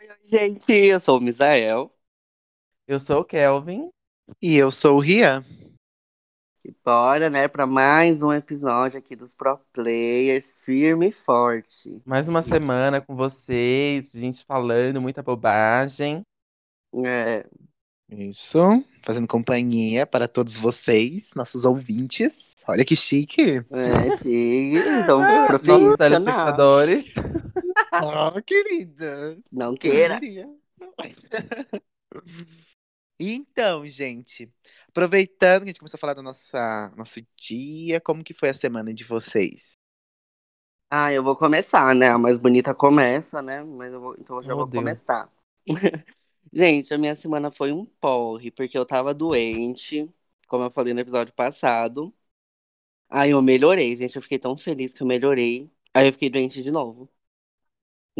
Oi, gente, eu sou o Misael. Eu sou o Kelvin. E eu sou o Rian. E bora, né, para mais um episódio aqui dos Pro Players, firme e forte. Mais uma semana com vocês, gente falando muita bobagem. É, Isso, fazendo companhia para todos vocês, nossos ouvintes. Olha que chique. é sim, então, Nossos profissional. telespectadores. Oh, querida. Não queira. Então, gente, aproveitando que a gente começou a falar do nossa, nosso dia, como que foi a semana de vocês? Ah, eu vou começar, né? A mais bonita começa, né? Mas eu vou, então eu já Oh, vou Deus. começar. Gente, a minha semana foi um porre, porque eu tava doente, como eu falei no episódio passado. Aí eu melhorei, gente. Eu fiquei tão feliz que eu melhorei. Aí eu fiquei doente de novo.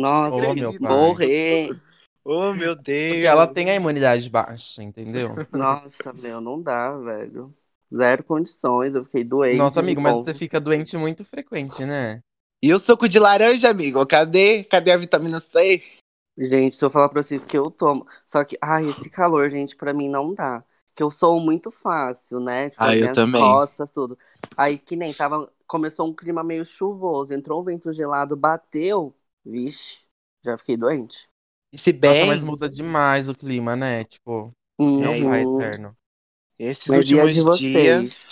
Nossa, Oh, eu meu morrer. Oh, meu Deus. Porque ela tem a imunidade baixa, entendeu? Nossa, meu, não dá, velho. Zero condições, eu fiquei doente. Nossa, amigo, mas bom. você fica doente muito frequente, né? E o suco de laranja, amigo? Cadê? Cadê a vitamina C? Gente, se eu falar pra vocês que eu tomo. Só que, ai, esse calor, gente, pra mim não dá. Que eu sou muito fácil, né? Tipo, Ah, eu minhas também. costas, tudo. Aí que nem tava. Começou um clima meio chuvoso, entrou um vento gelado, bateu. Vixe, já fiquei doente. E se Nossa, bem, mas muda demais o clima, né? Tipo, Uhum. não vai eterno. esses Mas últimos de vocês? dias...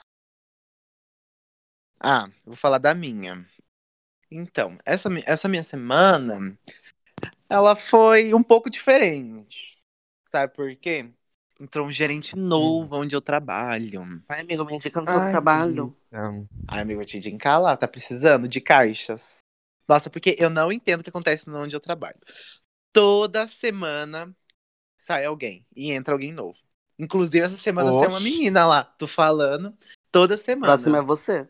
Ah, eu vou falar da minha. Então, essa, essa minha semana, ela foi um pouco diferente. Sabe por quê? Entrou um gerente novo onde eu trabalho. Ai, amigo, me indica no seu trabalho. delícia. Ai, amigo, eu te indicar lá, tá precisando de caixas. Nossa, porque eu não entendo o que acontece onde eu trabalho. Toda semana sai alguém e entra alguém novo. Inclusive, essa semana saiu uma Oxe. menina lá, tô falando. Toda semana. Próximo é você.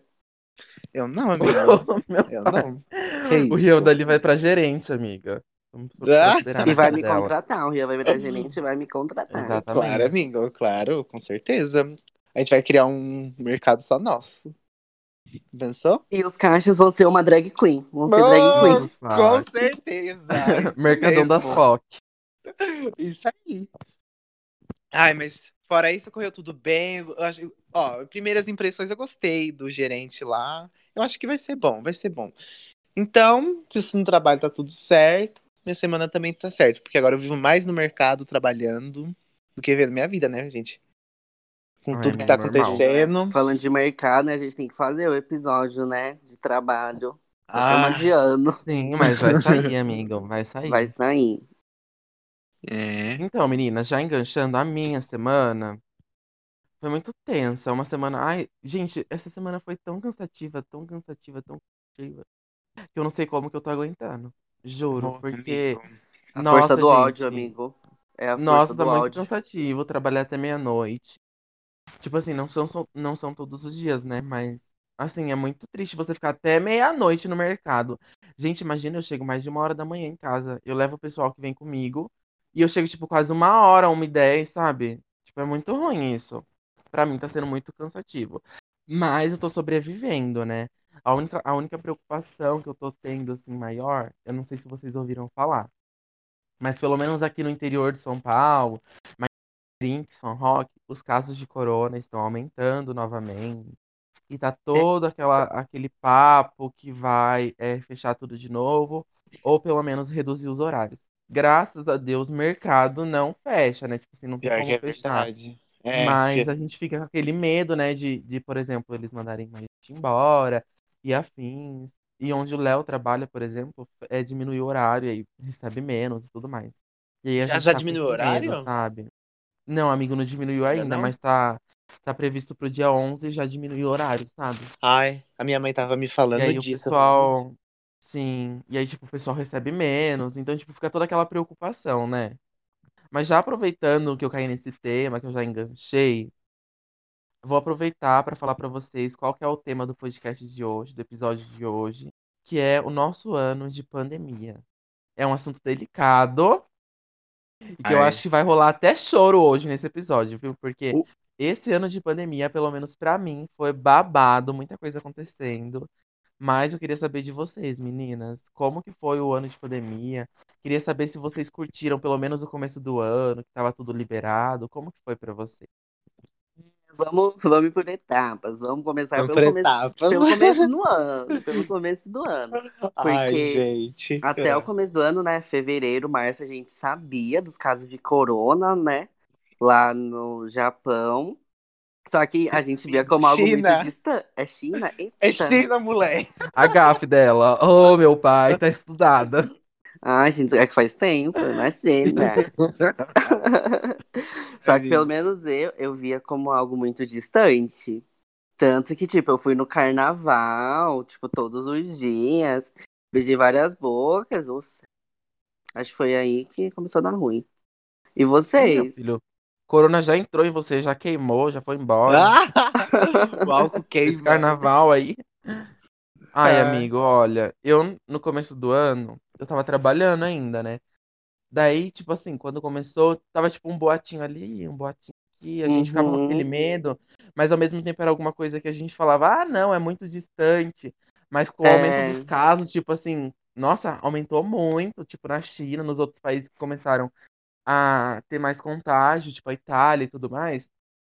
Eu não, amigo. Meu Eu não. Que O? Rio dali vai pra gerente, amiga. Vamos Ah. E vai me dela. contratar. O Ria vai virar gerente e vai me contratar. Exatamente. Claro, amigo, claro, com certeza. A gente vai criar um mercado só nosso. Pensou? E os caixas vão ser uma drag queen. Vão ser drag queens. Vai. Com certeza. Mercadão da mesmo. FOC. Isso aí. Ai, mas fora isso, correu tudo bem. Eu acho, ó, primeiras impressões eu gostei do gerente lá. Eu acho que vai ser bom, vai ser bom. Então, se no trabalho tá tudo certo, minha semana também tá certo. Porque agora eu vivo mais no mercado trabalhando do que vivendo minha vida, né, gente? Com Ah, tudo é que tá normal. acontecendo. Falando de mercado, né? A gente tem que fazer o episódio, né? De trabalho. Só Ah. estamos adiando. Sim, mas vai sair, amigo. Vai sair. Vai sair. É. Então, meninas, já enganchando a minha semana, foi muito tensa. Uma semana. Ai, gente, essa semana foi tão cansativa, tão cansativa, tão cansativa, que eu não sei como que eu tô aguentando. Juro, Oh, porque. amigo. A Nossa, força do gente. áudio, amigo. É a Nossa, força tá do muito áudio. cansativo trabalhar até meia-noite. Tipo assim, não são, não são todos os dias, né? Mas, assim, é muito triste você ficar até meia-noite no mercado. Gente, imagina, eu chego mais de uma hora da manhã em casa. Eu levo o pessoal que vem comigo. E eu chego, tipo, quase uma hora, uma e dez, sabe? Tipo, é muito ruim isso. Pra mim tá sendo muito cansativo. Mas eu tô sobrevivendo, né? A única, a única preocupação que eu tô tendo, assim, maior, eu não sei se vocês ouviram falar. Mas pelo menos aqui no interior de São Paulo, São Roque, os casos de corona estão aumentando novamente. E tá todo aquela, aquele papo que vai é, fechar tudo de novo, ou pelo menos reduzir os horários. Graças a Deus, o mercado não fecha, né? Tipo assim, não tem Pior como que é fechar. verdade. É, Mas porque- a gente fica com aquele medo, né, de, de, por exemplo, eles mandarem mais gente embora e afins. E onde o Léo trabalha, por exemplo, é diminuir o horário e aí recebe menos e tudo mais. E aí a Já- gente já tá diminuiu o horário? medo, sabe? Não, amigo, não diminuiu ainda, não? mas tá, tá previsto pro dia 11 já diminuiu o horário, sabe? Ai, a minha mãe tava me E falando aí o disso. pessoal. Sim, e aí, tipo, o pessoal recebe menos, então, tipo, fica toda aquela preocupação, né? Mas já aproveitando que eu caí nesse tema, que eu já enganchei, vou aproveitar para falar para vocês qual que é o tema do podcast de hoje, do episódio de hoje, que é o nosso ano de pandemia. É um assunto delicado e que eu Ai. acho que vai rolar até choro hoje nesse episódio, viu? Porque esse ano de pandemia, pelo menos pra mim, foi babado, muita coisa acontecendo. Mas eu queria saber de vocês, meninas. Como que foi o ano de pandemia? Queria saber se vocês curtiram pelo menos o começo do ano, que tava tudo liberado. Como que foi pra vocês? Vamos, vamos por etapas. Vamos começar Vamos pelo começo, etapas. pelo começo do ano. Pelo começo do ano. Ai, Porque gente. Até o começo do ano, né? Fevereiro, março, a gente sabia dos casos de corona, né? Lá no Japão. Só que a gente via como algo China. muito distante. É China? Eita. É China, moleque. A gafe dela. Oh, meu pai, tá estudada. Ai, gente, é que faz tempo, imagina. Só que pelo menos eu, eu via como algo muito distante. Tanto que, tipo, eu fui no carnaval, tipo, todos os dias. Beijei várias bocas. Nossa. Acho que foi aí que começou a dar ruim. E Meu vocês? filho, Corona já entrou em você, já queimou, já foi embora. Ah, o álcool queima. Esse carnaval aí. Ai, É. amigo, olha, eu no começo do ano, eu tava trabalhando ainda, né? Daí, tipo assim, quando começou, tava tipo um boatinho ali, um boatinho aqui, a gente ficava com aquele Uhum. medo, mas ao mesmo tempo era alguma coisa que a gente falava, ah, não, é muito distante. Mas com o aumento É. dos casos, tipo assim, nossa, aumentou muito, tipo na China, nos outros países que começaram a ter mais contágio, tipo a Itália e tudo mais.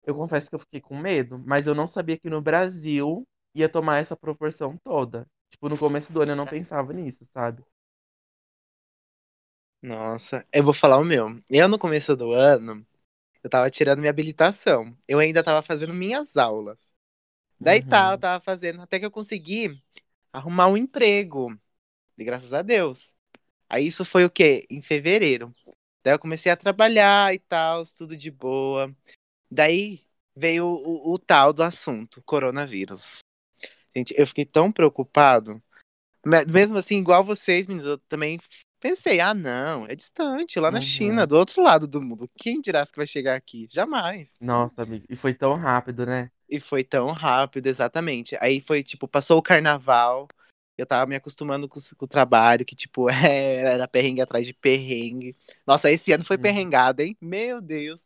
Eu confesso que eu fiquei com medo, mas eu não sabia que no Brasil ia tomar essa proporção toda. Tipo, no começo do ano eu não pensava nisso, sabe? Nossa, eu vou falar o meu. Eu, no começo do ano, eu tava tirando minha habilitação. Eu ainda tava fazendo minhas aulas. Daí tá, eu Uhum. tava fazendo, até que eu consegui arrumar um emprego. E graças a Deus. Aí isso foi o quê? Em fevereiro. Daí eu comecei a trabalhar e tal, tudo de boa. Daí veio o, o tal do assunto, coronavírus. Gente, eu fiquei tão preocupado. Me- Mesmo assim, igual vocês, meninos, eu também pensei, ah, não, é distante, lá na Uhum. China, do outro lado do mundo. Quem dirá que vai chegar aqui? Jamais. Nossa, amigo. E foi tão rápido, né? E foi tão rápido, exatamente. Aí foi, tipo, passou o carnaval, eu tava me acostumando com, o- com o trabalho, que, tipo, é, era perrengue atrás de perrengue. Nossa, esse ano foi Uhum. perrengada, hein? Meu Deus.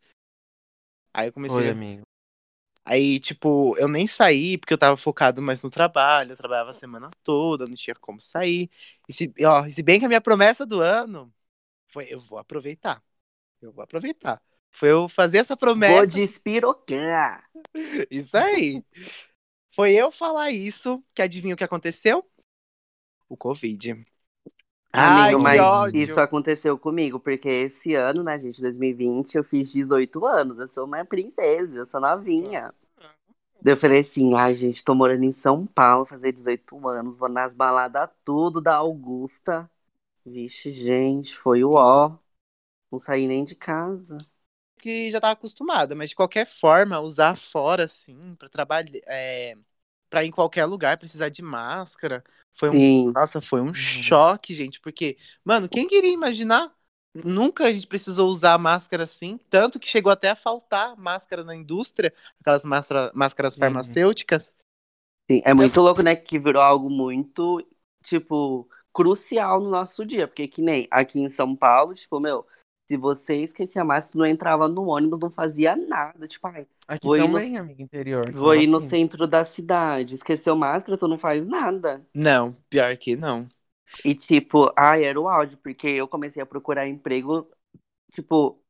Aí eu comecei. Foi, a- amigo. Aí, tipo, eu nem saí porque eu tava focado mais no trabalho, eu trabalhava a semana toda, não tinha como sair. E se, ó, e se bem que a minha promessa do ano foi, eu vou aproveitar. Eu vou aproveitar. Foi eu fazer essa Vou promessa. despirocar. Isso aí. Foi eu falar isso, que adivinha o que aconteceu? O Covid. Ai, Amigo, que mas ódio. isso aconteceu comigo, porque esse ano, né, gente, 2020, eu fiz 18 anos. Eu sou uma princesa, eu sou novinha. Daí eu falei assim, ai, gente, tô morando em São Paulo, fazer 18 anos, vou nas baladas tudo da Augusta. Vixe, gente, foi o ó. Não saí nem de casa. que já tava acostumada, mas de qualquer forma, usar fora, assim, pra trabalhar, é, pra ir em qualquer lugar, precisar de máscara, foi um, Sim. nossa, foi um choque, gente, porque, mano, quem queria imaginar? Nunca a gente precisou usar máscara assim, tanto que chegou até a faltar máscara na indústria, aquelas máscara, máscaras Sim. farmacêuticas. Sim, é muito louco, né? Que virou algo muito, tipo, crucial no nosso dia. Porque que nem aqui em São Paulo, tipo, meu, se você esquecia a máscara, não entrava no ônibus, não fazia nada. Tipo, ai, Aqui Vou ir no- também, amigo, interior. vou ir no assim? centro da cidade, esqueceu máscara, tu não faz nada. Não, pior que não. E tipo, ai, era o áudio, porque eu comecei a procurar emprego, tipo,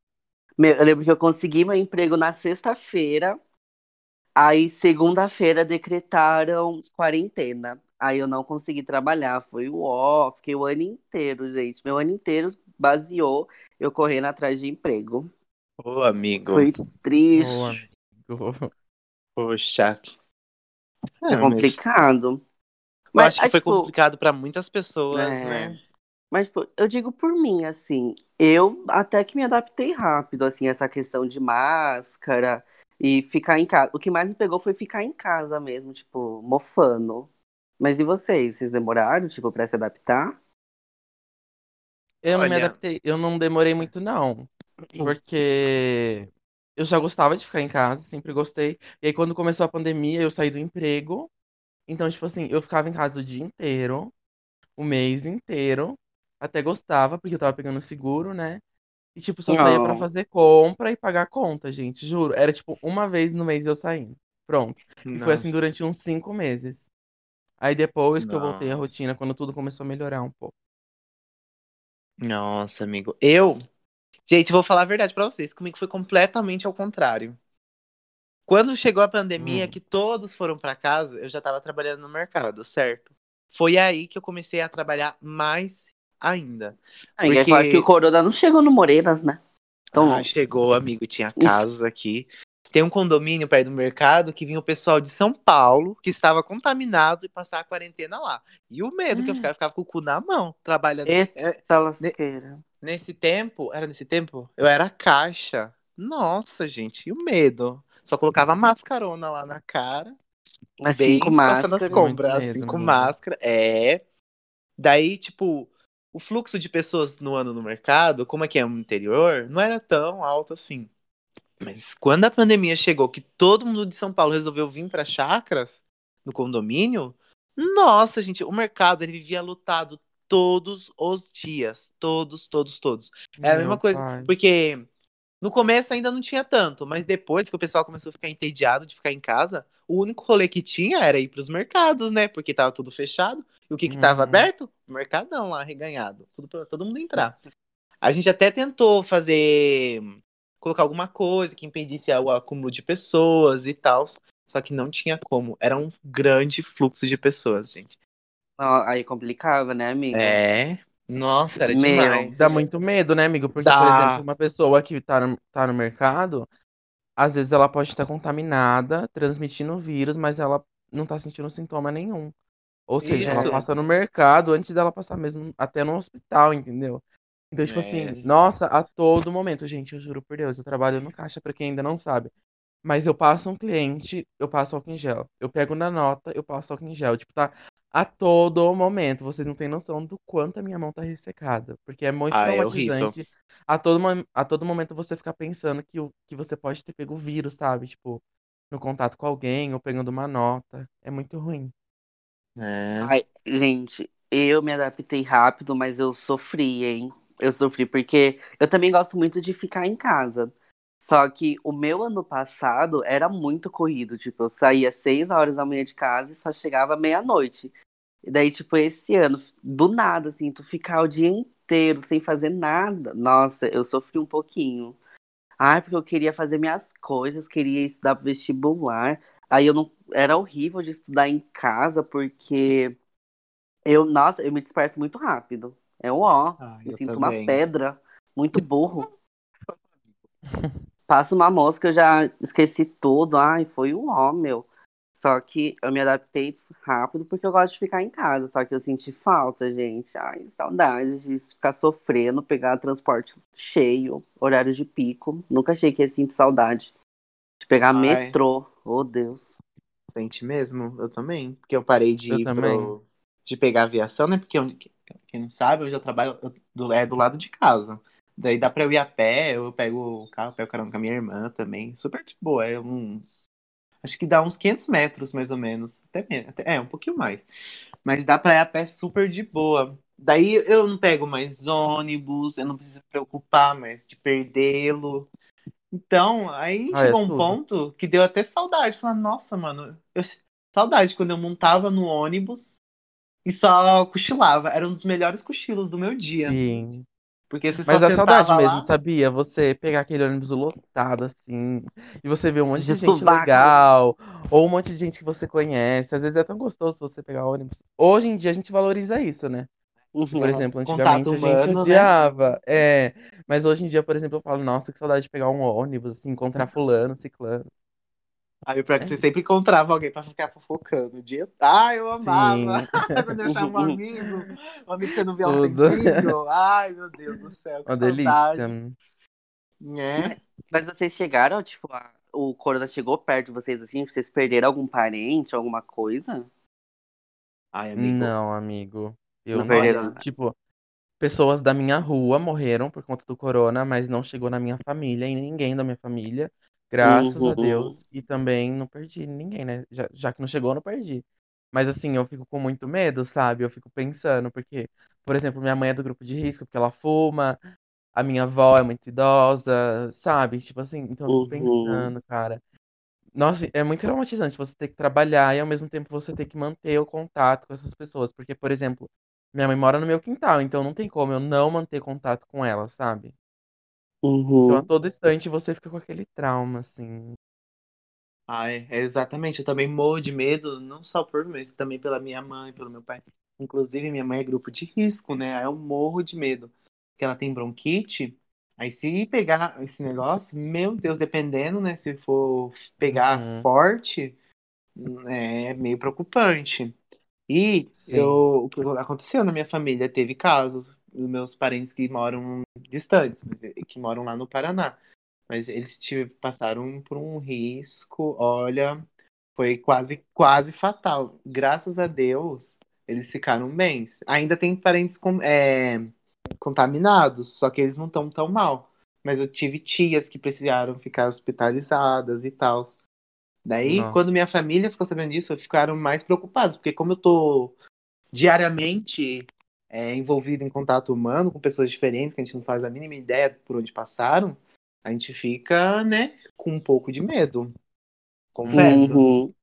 eu lembro que eu consegui meu emprego na sexta-feira, aí segunda-feira decretaram quarentena. Aí eu não consegui trabalhar, foi o ó, fiquei o ano inteiro, gente. Meu ano inteiro baseou eu correndo atrás de emprego. Ô, amigo. Foi triste, Ô, amigo. Poxa. é Ah, mas complicado. Eu acho que aí, foi tipo, complicado pra muitas pessoas, É. né? Mas, tipo, eu digo por mim, assim, eu até que me adaptei rápido, assim, essa questão de máscara e ficar em casa. O que mais me pegou foi ficar em casa mesmo, tipo, mofando. Mas e vocês? Vocês demoraram, tipo, pra se adaptar? Eu não me Olha- adaptei, eu não demorei muito, não. Porque eu já gostava de ficar em casa, sempre gostei. E aí, quando começou a pandemia, eu saí do emprego. Então, tipo assim, eu ficava em casa o dia inteiro, o mês inteiro. Até gostava, porque eu tava pegando seguro, né? E, tipo, só saía pra fazer compra e pagar conta, gente, juro. Era, tipo, uma vez no mês eu saindo. Pronto. E foi assim durante uns cinco meses. Aí depois que eu voltei à rotina, quando tudo começou a melhorar um pouco. Nossa, amigo. Eu. Gente, vou falar a verdade pra vocês. Comigo foi completamente ao contrário. Quando chegou a pandemia, Hum. que todos foram pra casa, eu já tava trabalhando no mercado, certo? Foi aí que eu comecei a trabalhar mais ainda. Aí, é Porque- claro que o Corona não chegou no Moreiras, né? Então, ah, chegou, amigo, tinha casas aqui. Tem um condomínio perto do mercado que vinha o pessoal de São Paulo, que estava contaminado e passar a quarentena lá. E o medo que eu Hum. ficava, ficava com o cu na mão, trabalhando. Eita É, lasqueira. nesse tempo, era nesse tempo? Eu era caixa. Nossa, gente, e o medo? Só colocava mascarona lá na cara. Mas bem cinco passando as compras, assim, com amigo. máscara. É. Daí, tipo, o fluxo de pessoas no ano no mercado, como é que é no interior, não era tão alto assim. Mas quando a pandemia chegou, que todo mundo de São Paulo resolveu vir para chácaras, no condomínio, nossa, gente, o mercado ele vivia lotado todos os dias. Todos, todos, todos. É a Meu mesma coisa, pai. porque no começo ainda não tinha tanto, mas depois que o pessoal começou a ficar entediado de ficar em casa, o único rolê que tinha era ir pros mercados, né? Porque tava tudo fechado. E o que que tava Uhum. aberto? O mercadão lá, reganhado. Tudo pra todo mundo entrar. A gente até tentou fazer. Colocar alguma coisa que impedisse o acúmulo de pessoas e tal. Só que não tinha como. Era um grande fluxo de pessoas, gente. Aí complicava, né, amiga? É. Nossa, era Meu, demais. Dá muito medo, né, amigo? Porque, por Dá. exemplo, uma pessoa que tá no, tá no mercado, às vezes ela pode estar contaminada, transmitindo o vírus, mas ela não tá sentindo sintoma nenhum. Ou seja, Isso. ela passa no mercado antes dela passar mesmo até no hospital, entendeu? Então, tipo É. assim, nossa, a todo momento, gente, eu juro por Deus, eu trabalho no caixa, pra quem ainda não sabe. Mas eu passo um cliente, eu passo álcool em gel. Eu pego na nota, eu passo álcool em gel. Tipo, tá a todo momento. Vocês não têm noção do quanto a minha mão tá ressecada. Porque é muito Ah, é traumatizante. A todo, a todo momento você ficar pensando que, o- que você pode ter pego o vírus, sabe? Tipo, no contato com alguém ou pegando uma nota. É muito ruim. É. Ai, gente, eu me adaptei rápido, mas eu sofri, hein? Eu sofri porque eu também gosto muito de ficar em casa. Só que o meu ano passado era muito corrido. Tipo, eu saía seis horas da manhã de casa e só chegava meia-noite. E daí, tipo, esse ano, do nada, assim, tu ficar o dia inteiro sem fazer nada. Nossa, eu sofri um pouquinho. Ai, porque eu queria fazer minhas coisas, queria estudar pro vestibular. Aí eu não. Era horrível de estudar em casa, porque eu, nossa, eu me disperso muito rápido. É um ó. Ah, eu eu sinto também. uma pedra. Muito burro. Passa uma mosca, eu já esqueci tudo. Ai, foi um ó, meu. Só que eu me adaptei rápido porque eu gosto de ficar em casa. Só que eu senti falta, gente. Ai, saudade de ficar sofrendo, pegar transporte cheio, horário de pico. Nunca achei que ia sentir saudade. De pegar Ai. metrô. Oh, Deus. Sente mesmo? Eu também. Porque eu parei de Eu ir também. pro. de pegar aviação, né? Porque eu- quem não sabe, eu já trabalho do, é do lado de casa. Daí dá pra eu ir a pé, eu pego o carro, pego o carona com a minha irmã também. Super de boa, é uns. Acho que dá uns 500 metros, mais ou menos. Até, até- é, um pouquinho mais. Mas dá pra ir a pé super de boa. Daí eu não pego mais ônibus, eu não preciso me preocupar mais de perdê-lo. Então, aí Ah, é chegou um tudo. ponto que deu até saudade. Falar, nossa, mano, eu... saudade quando eu montava no ônibus e só cochilava. Era um dos melhores cochilos do meu dia. Sim. Porque você só Mas dá saudade sentava mesmo, lá. sabia? Você pegar aquele ônibus lotado, assim, e você ver um monte de, De gente legal, ou um monte de gente que você conhece. Às vezes é tão gostoso você pegar ônibus. Hoje em dia a gente valoriza isso, né? Por exemplo, antigamente Contato a gente humano, né? odiava. É, mas hoje em dia, por exemplo, eu falo, nossa, que saudade de pegar um ônibus, assim, encontrar fulano, ciclano. Aí o pior é que É você isso. sempre encontrava alguém pra ficar fofocando. Dia... Ah, eu amava. Sim. Quando eu achava um amigo. Um amigo que você não há um Tudo. tempinho. Ai, meu Deus do céu. Que Uma saudade. delícia. É. Mas vocês chegaram, tipo, a- o Corona chegou perto de vocês, assim? Vocês perderam algum parente, alguma coisa? Ai, amigo. Não, amigo. Eu Não não. perderam. Tipo, pessoas da minha rua morreram por conta do corona, mas não chegou na minha família e ninguém da minha família. Graças a Uhum. Deus. E também não perdi ninguém, né? Já, já que não chegou, não perdi. Mas assim, eu fico com muito medo, sabe? Eu fico pensando, porque, por exemplo, minha mãe é do grupo de risco porque ela fuma, a minha avó é muito idosa, sabe? Tipo assim, então eu fico Uhum. pensando, cara. Nossa, é muito traumatizante você ter que trabalhar e ao mesmo tempo você ter que manter o contato com essas pessoas. Porque, por exemplo, minha mãe mora no meu quintal, então não tem como eu não manter contato com ela, sabe? Então a Uhum. todo instante você fica com aquele trauma, assim. Ai, é exatamente. Eu também morro de medo, não só por mim, mas também pela minha mãe, pelo meu pai. Inclusive, minha mãe é grupo de risco, né? Aí eu morro de medo. Porque ela tem bronquite. Aí se pegar esse negócio, meu Deus, dependendo, né? Se for pegar Uhum. forte, é meio preocupante. E Sim. eu, o que aconteceu na minha família, teve casos dos meus parentes que moram distantes, que moram lá no Paraná. Mas eles passaram por um risco, olha, foi quase, quase fatal. Graças a Deus, eles ficaram bem. Ainda tem parentes com, é, contaminados, só que eles não estão tão mal. Mas eu tive tias que precisaram ficar hospitalizadas e tal. Daí, quando Nossa. minha família ficou sabendo disso, ficaram mais preocupados, porque como eu tô diariamente é, envolvido em contato humano com pessoas diferentes, que a gente não faz a mínima ideia por onde passaram, a gente fica, né, com um pouco de medo. Confesso. Uhum.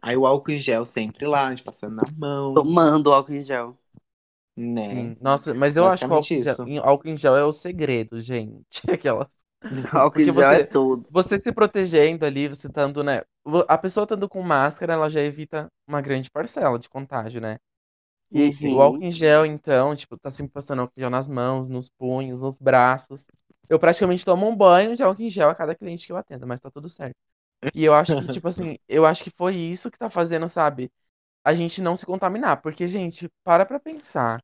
Aí o álcool em gel sempre lá, a gente passando na mão, Tomando álcool em gel. né? Sim. Nossa, mas eu acho que o álcool em gel, álcool em gel é o segredo, gente. Aquelas. Álcool em gel é você, tudo. você se protegendo ali, você estando, né? A pessoa estando com máscara, ela já evita uma grande parcela de contágio, né? E o álcool Uhum. em gel, então, tipo, tá sempre passando álcool em gel nas mãos, nos punhos, nos braços. Eu praticamente tomo um banho de álcool em gel a cada cliente que eu atendo, mas tá tudo certo. E eu acho que, tipo assim, eu acho que foi isso que tá fazendo, sabe, a gente não se contaminar. Porque, gente, para pra pensar.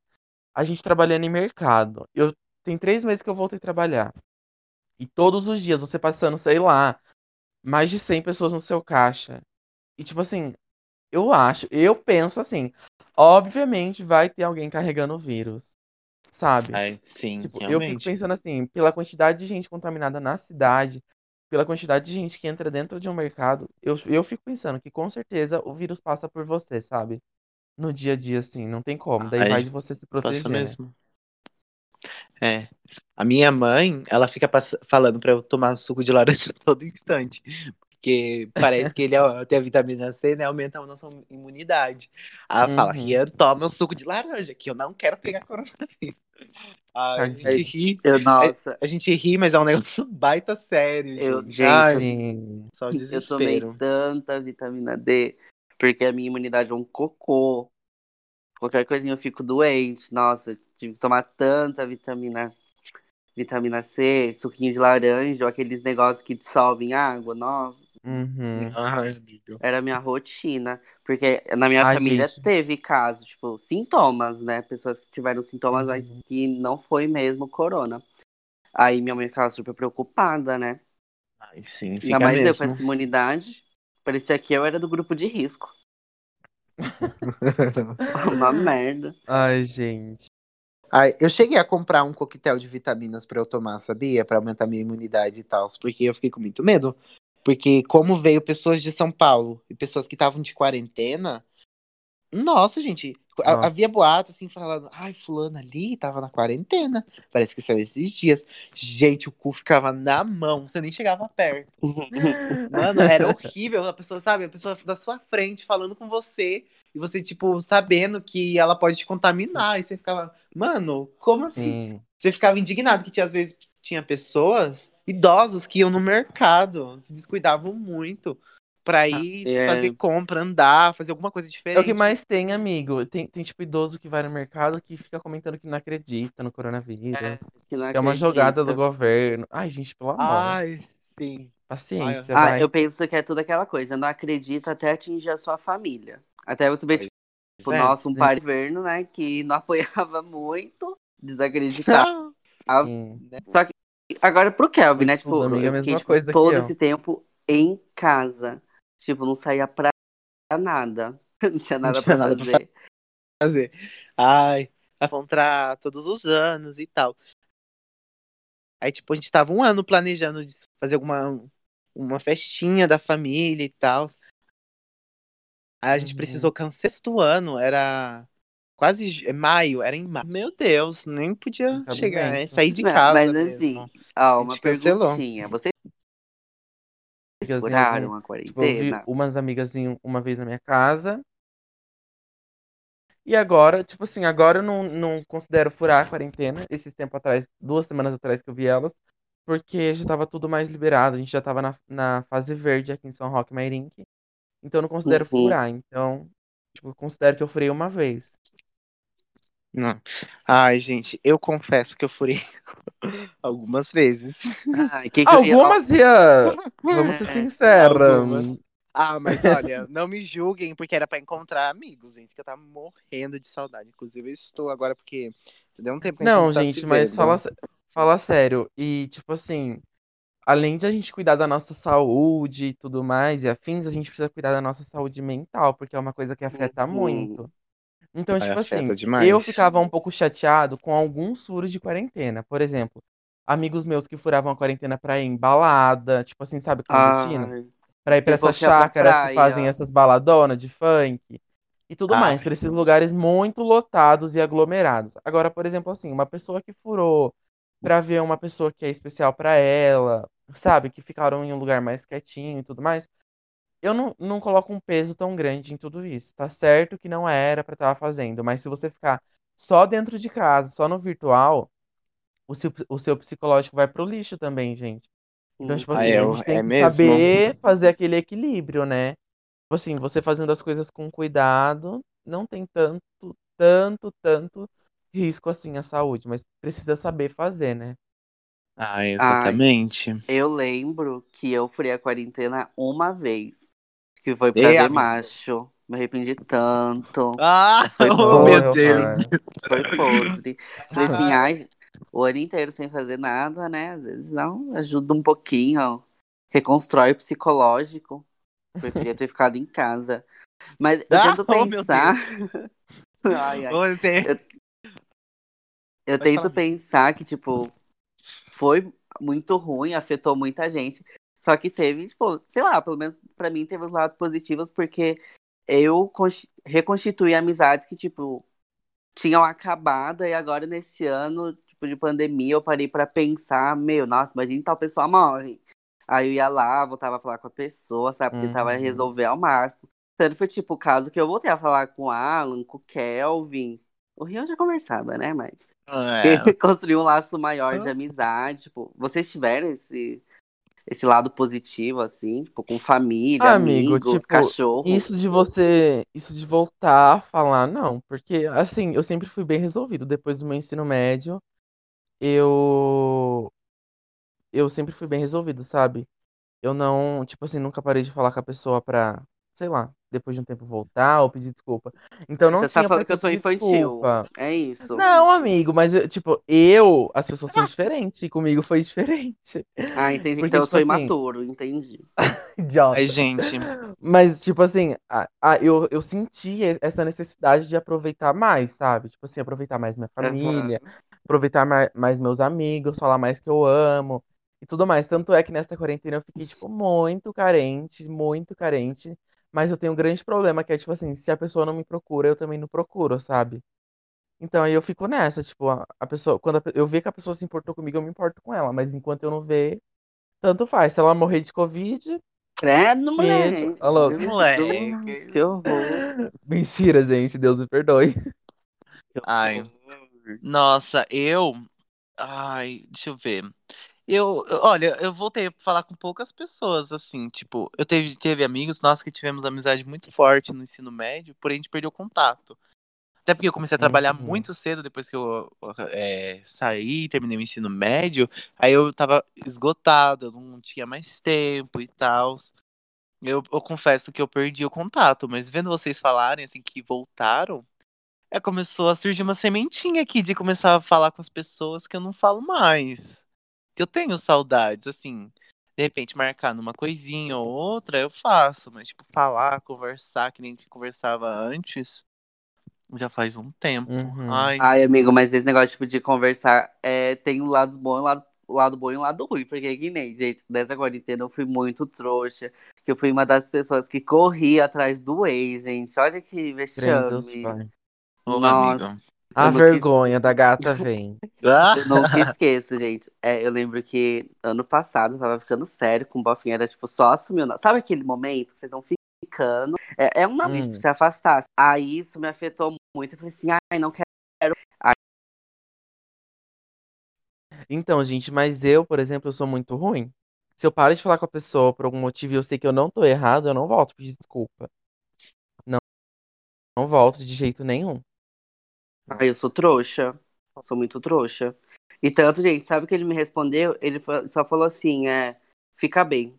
A gente trabalhando em mercado. Eu tem três meses que eu voltei a trabalhar. E todos os dias você passando, sei lá, mais de 100 pessoas no seu caixa. E, tipo assim, eu acho, eu penso assim, obviamente vai ter alguém carregando o vírus, sabe? Ai, sim, Tipo, eu fico pensando assim, pela quantidade de gente contaminada na cidade, pela quantidade de gente que entra dentro de um mercado, eu, eu fico pensando que com certeza o vírus passa por você, sabe? No dia a dia, assim, não tem como. Daí vai Ai, de você se passa proteger, né? mesmo. É. A minha mãe, ela fica falando pra eu tomar suco de laranja todo instante. Porque parece que ele tem a vitamina C, né? Aumenta a nossa imunidade. Ela fala, Uhum, Rian, toma o suco de laranja, que eu não quero pegar coronavírus. Ai, a gente ri. Eu, nossa, A gente ri, mas é um negócio baita sério, eu, gente. gente, Ai, só eu tomei desespero. tanta vitamina D, porque a minha imunidade é um cocô. Qualquer coisinha eu fico doente. Nossa, tive que tomar tanta vitamina, vitamina C, suquinho de laranja, ou aqueles negócios que dissolvem água. Nossa, uhum. Ai, amigo. era a minha rotina. Porque na minha Ai, família gente. teve casos, tipo, sintomas, né? Pessoas que tiveram sintomas, mas Uhum. que não foi mesmo corona. Aí minha mãe ficava super preocupada, né? Ai, sim, Ainda fica mais eu com mesmo. essa imunidade. Parecia que eu era do grupo de risco. Uma merda. Ai, gente. Ai, eu cheguei a comprar um coquetel de vitaminas pra eu tomar, sabia? Pra aumentar minha imunidade e tal, porque eu fiquei com muito medo. Porque como veio pessoas de São Paulo e pessoas que estavam de quarentena, nossa, gente, Nossa. havia boatos assim falando, ai, fulano ali tava na quarentena. Parece que saiu esses dias. Gente, o cu ficava na mão, você nem chegava perto. Mano, era horrível a pessoa, sabe? A pessoa da sua frente falando com você e você, tipo, sabendo que ela pode te contaminar. E você ficava, mano, como assim? Sim. Você ficava indignado que tinha, às vezes tinha pessoas, idosos, que iam no mercado, se descuidavam muito pra ir É. fazer compra, andar, fazer alguma coisa É o diferente. que mais tem, amigo. Tem, tem tipo idoso que vai no mercado que fica comentando que não acredita no coronavírus. É, que não é uma jogada do governo. Ai, gente, pelo amor. Ai, sim. Paciência, Ah, vai. eu penso que é tudo aquela coisa. Não acredita até atingir a sua família. Até você ver, tipo, é. nossa, um Sim. par de governo, né? Que não apoiava muito, desacreditava. Sim. Só que agora pro Kelvin, né? Tipo, eu a fiquei tipo, todo esse tempo em casa. Tipo, não saía pra nada. Não tinha nada tinha pra nada pra fazer. fazer. Ai, a encontrar todos os anos e tal. Aí, tipo, a gente tava um ano planejando de fazer alguma uma festinha da família e tal. Aí a gente Uhum. precisou cancelar do ano, era quase ju- maio, era em maio. Meu Deus, nem podia chegar, bem. é, sair de Não, casa Mas mesmo. assim, ó, uma perguntinha. Você Vocês furaram a Tipo, eu vi quarentena? umas amigas uma vez na minha casa. E agora, tipo assim, agora eu não, não considero furar a quarentena. Esses tempos atrás, duas semanas atrás que eu vi elas, porque já tava tudo mais liberado. A gente já tava na, na fase verde aqui em São Roque, Mairink. Então eu não considero Uhum. furar. Então, tipo, eu considero que eu furei uma vez. Não. Ai, gente, eu confesso que eu furei algumas vezes. Ai, que que eu ia- Algumas, Rian, vamos ser É, sinceros. algumas. Ah, mas olha, não me julguem, porque era pra encontrar amigos, gente, que eu tava morrendo de saudade. Inclusive, eu estou agora, porque deu um tempo que a gente Não, não tá gente, se mas vendo. fala, fala sério. E, tipo assim, além de a gente cuidar da nossa saúde e tudo mais e afins, a gente precisa cuidar da nossa saúde mental, porque é uma coisa que afeta Uhum. muito. Então, Ai, tipo assim, demais. eu ficava um pouco chateado com alguns furos de quarentena. Por exemplo, amigos meus que furavam a quarentena pra ir em balada, tipo assim, sabe, clandestina? Ai, Pra ir pra essas ia pra chácaras que fazem essas baladonas de funk e tudo Ai. mais, pra esses lugares muito lotados e aglomerados. Agora, por exemplo, assim, uma pessoa que furou pra ver uma pessoa que é especial pra ela, sabe, que ficaram em um lugar mais quietinho e tudo mais, eu não, não coloco um peso tão grande em tudo isso. Tá certo que não era pra estar fazendo, mas se você ficar só dentro de casa, só no virtual, o seu, o seu psicológico vai pro lixo também, gente. Então, Hum. tipo Ah, assim, é, a o- gente tem é que mesmo? saber fazer aquele equilíbrio, né? Tipo assim, você fazendo as coisas com cuidado, não tem tanto, tanto, tanto risco assim à saúde, mas precisa saber fazer, né? Ah, exatamente. Eu lembro que eu furei a quarentena uma vez. Que foi pra Ei, ver macho. Me arrependi tanto. Ah, Foi oh, meu eu Deus. Foi podre. Falei assim, Ah. ai, o ano inteiro sem fazer nada, né? Às vezes não, ajuda um pouquinho, ó. reconstrói o psicológico. Preferia ter ficado em casa. Mas eu Ah, tento oh, meu pensar. ai, ai. Tem- Eu Pode tento falar. pensar que, tipo, foi muito ruim, afetou muita gente. Só que teve, tipo, sei lá, pelo menos pra mim teve os lados positivos, porque eu cons- reconstituí amizades que, tipo, tinham acabado, e agora nesse ano, tipo, de pandemia, eu parei pra pensar, meu, nossa, imagina tal pessoa morre. Aí eu ia lá, voltava a falar com a pessoa, sabe? Porque tava a Uhum. resolver ao máximo. Tanto foi, tipo, o caso que eu voltei a falar com o Alan, com o Kelvin. O Rio já conversava, né? Mas É. construir um laço maior de Ah. amizade. Tipo, vocês tiveram esse, esse lado positivo, assim, tipo, com família, Ah, amigo, amigos, tipo, cachorro. Isso de você, isso de voltar a falar, não, porque assim, eu sempre fui bem resolvido. Depois do meu ensino médio, eu eu sempre fui bem resolvido, sabe? Eu não, tipo assim, nunca parei de falar com a pessoa pra, sei lá, depois de um tempo voltar ou pedir desculpa. Então não Então, você tá tinha falando que eu sou infantil. desculpa. É isso. Não, amigo, mas eu, tipo, eu, as pessoas são diferentes e comigo foi diferente. Ah, entendi. Porque, então eu tipo sou assim, imaturo, entendi. idiota. Ai, gente. Mas, tipo assim, a- a- eu, eu senti essa necessidade de aproveitar mais, sabe? Tipo assim, aproveitar mais minha família, aproveitar ma- mais meus amigos, falar mais que eu amo e tudo mais. Tanto é que nessa quarentena eu fiquei, tipo, muito carente, muito carente. Mas eu tenho um grande problema que é, tipo assim, se a pessoa não me procura, eu também não procuro, sabe? Então aí eu fico nessa, tipo, a, a pessoa, quando a pe- eu ver que a pessoa se importou comigo, eu me importo com ela. Mas enquanto eu não ver, tanto faz. Se ela morrer de Covid, Credo, beijo. moleque. Jesus, Moleque. Que horror. Mentira, gente, Deus me perdoe. Que Ai. Nossa, eu. Ai, deixa eu ver. Eu, eu- olha, eu voltei a falar com poucas pessoas, assim, tipo, eu teve, teve amigos, nós que tivemos amizade muito forte no ensino médio, porém a gente perdeu contato. Até porque eu comecei a trabalhar Uhum. muito cedo depois que eu é, saí, terminei o ensino médio, aí eu tava esgotado, não tinha mais tempo e tal. Eu, eu confesso que eu perdi o contato, mas vendo vocês falarem, assim, que voltaram, é, começou a surgir uma sementinha aqui de começar a falar com as pessoas que eu não falo mais. Que eu tenho saudades, assim. De repente, marcar numa coisinha ou outra, eu faço. Mas, tipo, falar, conversar, que nem a gente conversava antes, já faz um tempo. Uhum. Ai, Ai, amigo, mas esse negócio tipo, de conversar é, tem um lado bom e um lado, o lado bom e um lado ruim. Porque que nem, gente, nessa quarentena eu fui muito trouxa. Que eu fui uma das pessoas que corria atrás do ex, gente. Olha que Deus vexame. ô, Nossa. amiga. A vergonha da gata vem. Eu nunca esqueço, gente. É, eu lembro que ano passado eu tava ficando sério com o Bofinho, era tipo só nome. Sabe aquele momento que vocês estão ficando? É, é um nome Hum. pra se afastar. Aí isso me afetou muito. Eu falei assim, ai, não quero. Então, gente, mas eu, por exemplo, eu sou muito ruim. Se eu paro de falar com a pessoa por algum motivo e eu sei que eu não tô errado, eu não volto pedir desculpa. Não, não volto de jeito nenhum. Ai, eu sou trouxa. Sou muito trouxa. E tanto, gente, sabe o que ele me respondeu? Ele só falou assim, é, fica bem.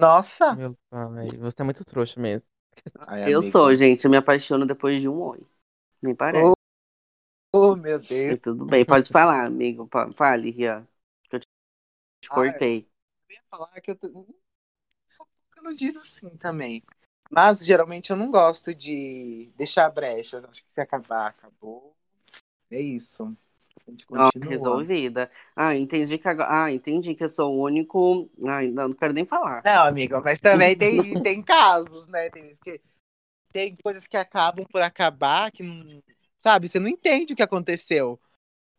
Nossa! Meu pai, você é muito trouxa mesmo. Ai, Eu sou, gente, eu me apaixono depois de um oi. Nem parece. Oh, meu E Deus. tudo bem, pode falar, amigo. Fale, Rian. Que eu te te Ai. cortei. Eu ia falar que eu tô- sou um pouco iludido assim também. Mas geralmente eu não gosto de deixar brechas. Acho que se acabar, acabou. É isso. A resolvida. Ah, entendi que agora. Ah, entendi que eu sou o único. Ai, não, não quero nem falar. Não, amigo, mas também tem, tem casos, né? Tem, que, tem coisas que acabam por acabar, que não. Sabe, você não entende o que aconteceu.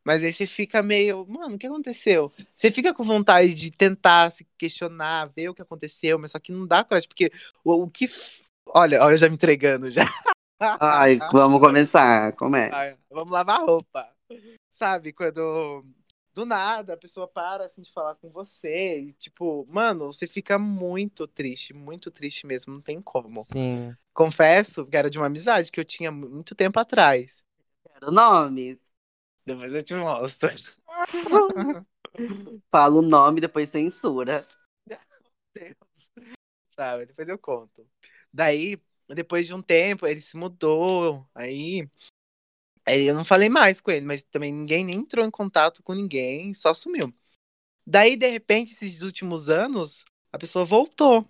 Mas aí você fica meio, mano, o que aconteceu? Você fica com vontade de tentar se questionar, ver o que aconteceu, mas só que não dá coragem, porque o, o que. Olha, olha, eu já me entregando já. Ai, vamos começar. Como é? Ai, vamos lavar roupa. Sabe, quando do nada a pessoa para assim de falar com você e tipo, mano, você fica muito triste, muito triste mesmo, não tem como. Sim. Confesso que era de uma amizade que eu tinha muito tempo atrás. Quero nome. Depois eu te mostro. Fala o nome, depois censura. Deus. Sabe, depois eu conto. Daí, depois de um tempo, ele se mudou. Aí, aí eu não falei mais com ele, mas também ninguém nem entrou em contato com ninguém, só sumiu. Daí, de repente, esses últimos anos, a pessoa voltou.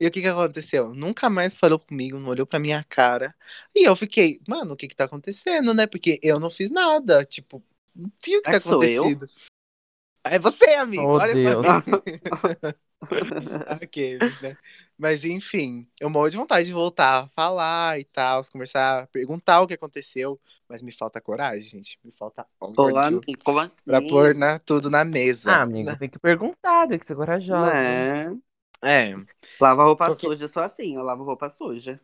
E o que que aconteceu? Nunca mais falou comigo, não olhou pra minha cara. E eu fiquei, mano, o que que tá acontecendo, né? Porque eu não fiz nada. Tipo, não tinha o que É tá que sou eu? acontecido. É você, amigo. Oh, Olha Deus. só. Aqueles, né? Mas enfim, eu morro de vontade de voltar a falar e tal, conversar, perguntar o que aconteceu, mas me falta coragem, gente. Me falta ódio amigo, como assim? pra pôr né, tudo na mesa. Ah, amigo, tem que perguntar, tem que ser corajosa. É. É, Lava roupa Porque- suja, eu sou assim, eu lavo roupa suja.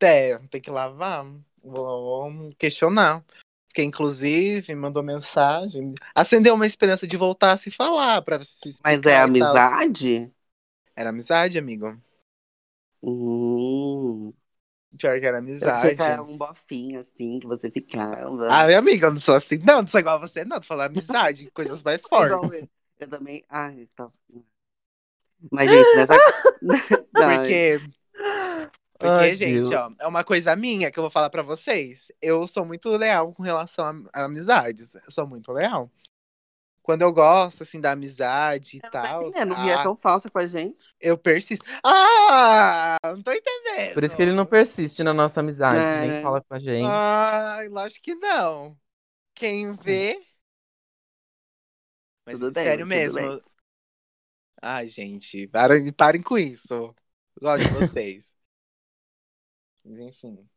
é, tem que lavar. Vou questionar. Porque, inclusive, mandou mensagem. Acendeu uma esperança de voltar a se falar, pra se Mas é amizade? Era amizade, amigo. Hum. Pior que era Eu amizade. que era um bofinho, assim, que você ficava. Ah, minha amiga, eu não sou assim. Não, não sou igual a você, não. Tô falando amizade, coisas mais fortes. eu. Eu também. Ai, tá. Mas, gente, nessa. Não, Porque, porque Ai, gente, Deus. ó, é uma coisa minha que eu vou falar pra vocês. Eu sou muito leal com relação a, a amizades. Eu sou muito leal. Quando eu gosto, assim, da amizade e Eu não tal, entendendo, o Gui é ah, tão falsa com a gente. eu persisto. Ah, não tô entendendo. Por isso que ele não persiste na nossa amizade, É. nem fala com a gente. Ai, lógico que não. Quem vê. Mas Tudo bem, sério tudo mesmo. bem. Ai, gente, parem, parem com isso. Gosto de vocês. Mas enfim.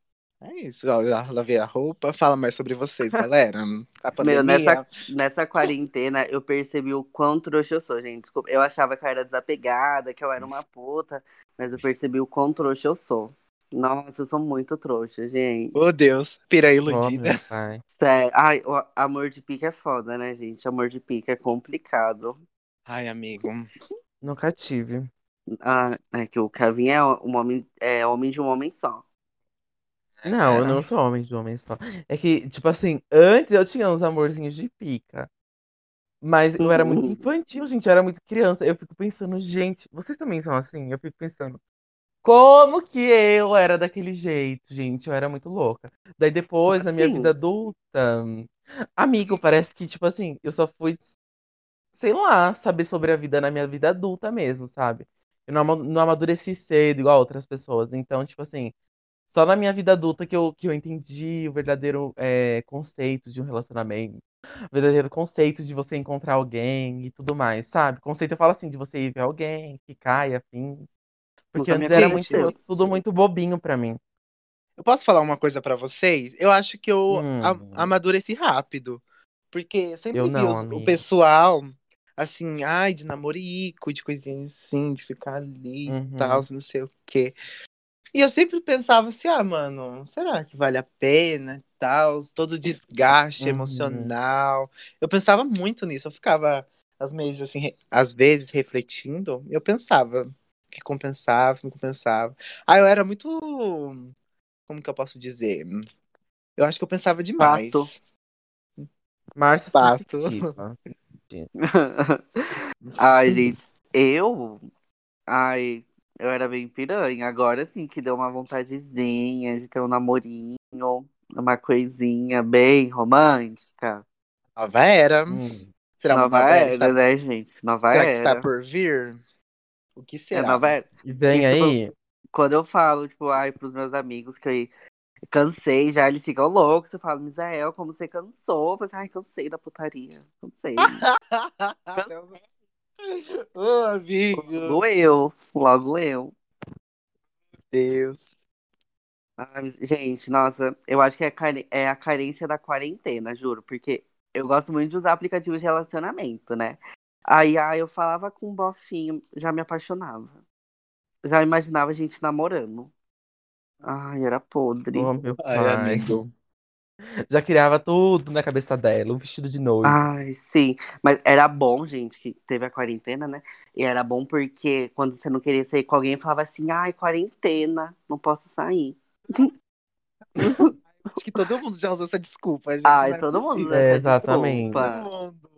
É isso. ó, Eu já lavei a roupa. Fala mais sobre vocês, galera. A pandemia. Meu, nessa, nessa quarentena eu percebi o quão trouxa eu sou, gente. Desculpa, eu achava que eu era desapegada, que eu era uma puta, mas eu percebi o quão trouxa eu sou. Nossa, eu sou muito trouxa, gente. Oh, Deus. Pira Ó, iludida. pai. Sério. Ai, o amor de pica é foda, né, gente? Amor de pica é complicado. Ai, amigo. Nunca tive. Ah, é que o Kevin é um homem, é homem de um homem só. Não, eu É. não sou homem de homem só. É que, tipo assim, antes eu tinha uns amorzinhos de pica. Mas eu era muito Uhum. infantil, gente. Eu era muito criança. Eu fico pensando, gente, vocês também são assim? Eu fico pensando, como que eu era daquele jeito, gente? Eu era muito louca. Daí depois, na minha Assim? vida adulta, amigo, parece que, tipo assim, eu só fui, sei lá, saber sobre a vida na minha vida adulta mesmo, sabe? Eu não, ama- não amadureci cedo, igual outras pessoas. Então, tipo assim, só na minha vida adulta que eu, que eu entendi o verdadeiro é, conceito de um relacionamento. O verdadeiro conceito de você encontrar alguém e tudo mais, sabe? Conceito eu falo assim, de você ir ver alguém, ficar e afim. Porque me antes era muito, tudo muito bobinho pra mim. Eu posso falar uma coisa pra vocês? Eu acho que eu Hum. amadureci rápido. Porque sempre Eu vi não, os- o pessoal, assim, ai, de namorico, de coisinhas assim, de ficar ali Uhum. e tal, não sei o quê. E eu sempre pensava assim, ah, mano, será que vale a pena e tal? Todo o desgaste Uhum. emocional. Eu pensava muito nisso, eu ficava às vezes, assim, às vezes refletindo, eu pensava que compensava, se não compensava. Ah, eu era muito. Como que eu posso dizer? Eu acho que eu pensava demais. Pato. Márcia Pato. Ai, gente, eu. Ai, eu era bem piranha. Agora sim que deu uma vontadezinha de ter um namorinho, uma coisinha bem romântica. Nova era. Hum. Será uma nova nova era? era, Está... né, gente? Nova Será era. que está por vir? O que É será? nova era. E vem E, tipo, aí. Quando eu falo, tipo, ai, pros meus amigos que eu cansei já, eles ficam loucos. Eu falo, Misael, como você cansou? Eu falo assim, ai, cansei da putaria. Cansei. Ô, amigo. logo eu, logo eu. Deus. Gente, nossa, eu acho que é, é a carência da quarentena, juro, porque eu gosto muito de usar aplicativos de relacionamento, né? Aí, aí eu falava com um bofinho, já me apaixonava. Já imaginava a gente namorando. Ai, era podre. Oh, meu Ai, pai. amigo. Já criava tudo na cabeça dela, um vestido de noiva. Ai, sim. Mas era bom, gente, que teve a quarentena, né? E era bom porque quando você não queria sair com alguém, falava assim, ai, quarentena, não posso sair. Acho que todo mundo já usou essa desculpa, gente. Ai, não é todo mundo possível. usa É, essa exatamente. desculpa. Todo mundo.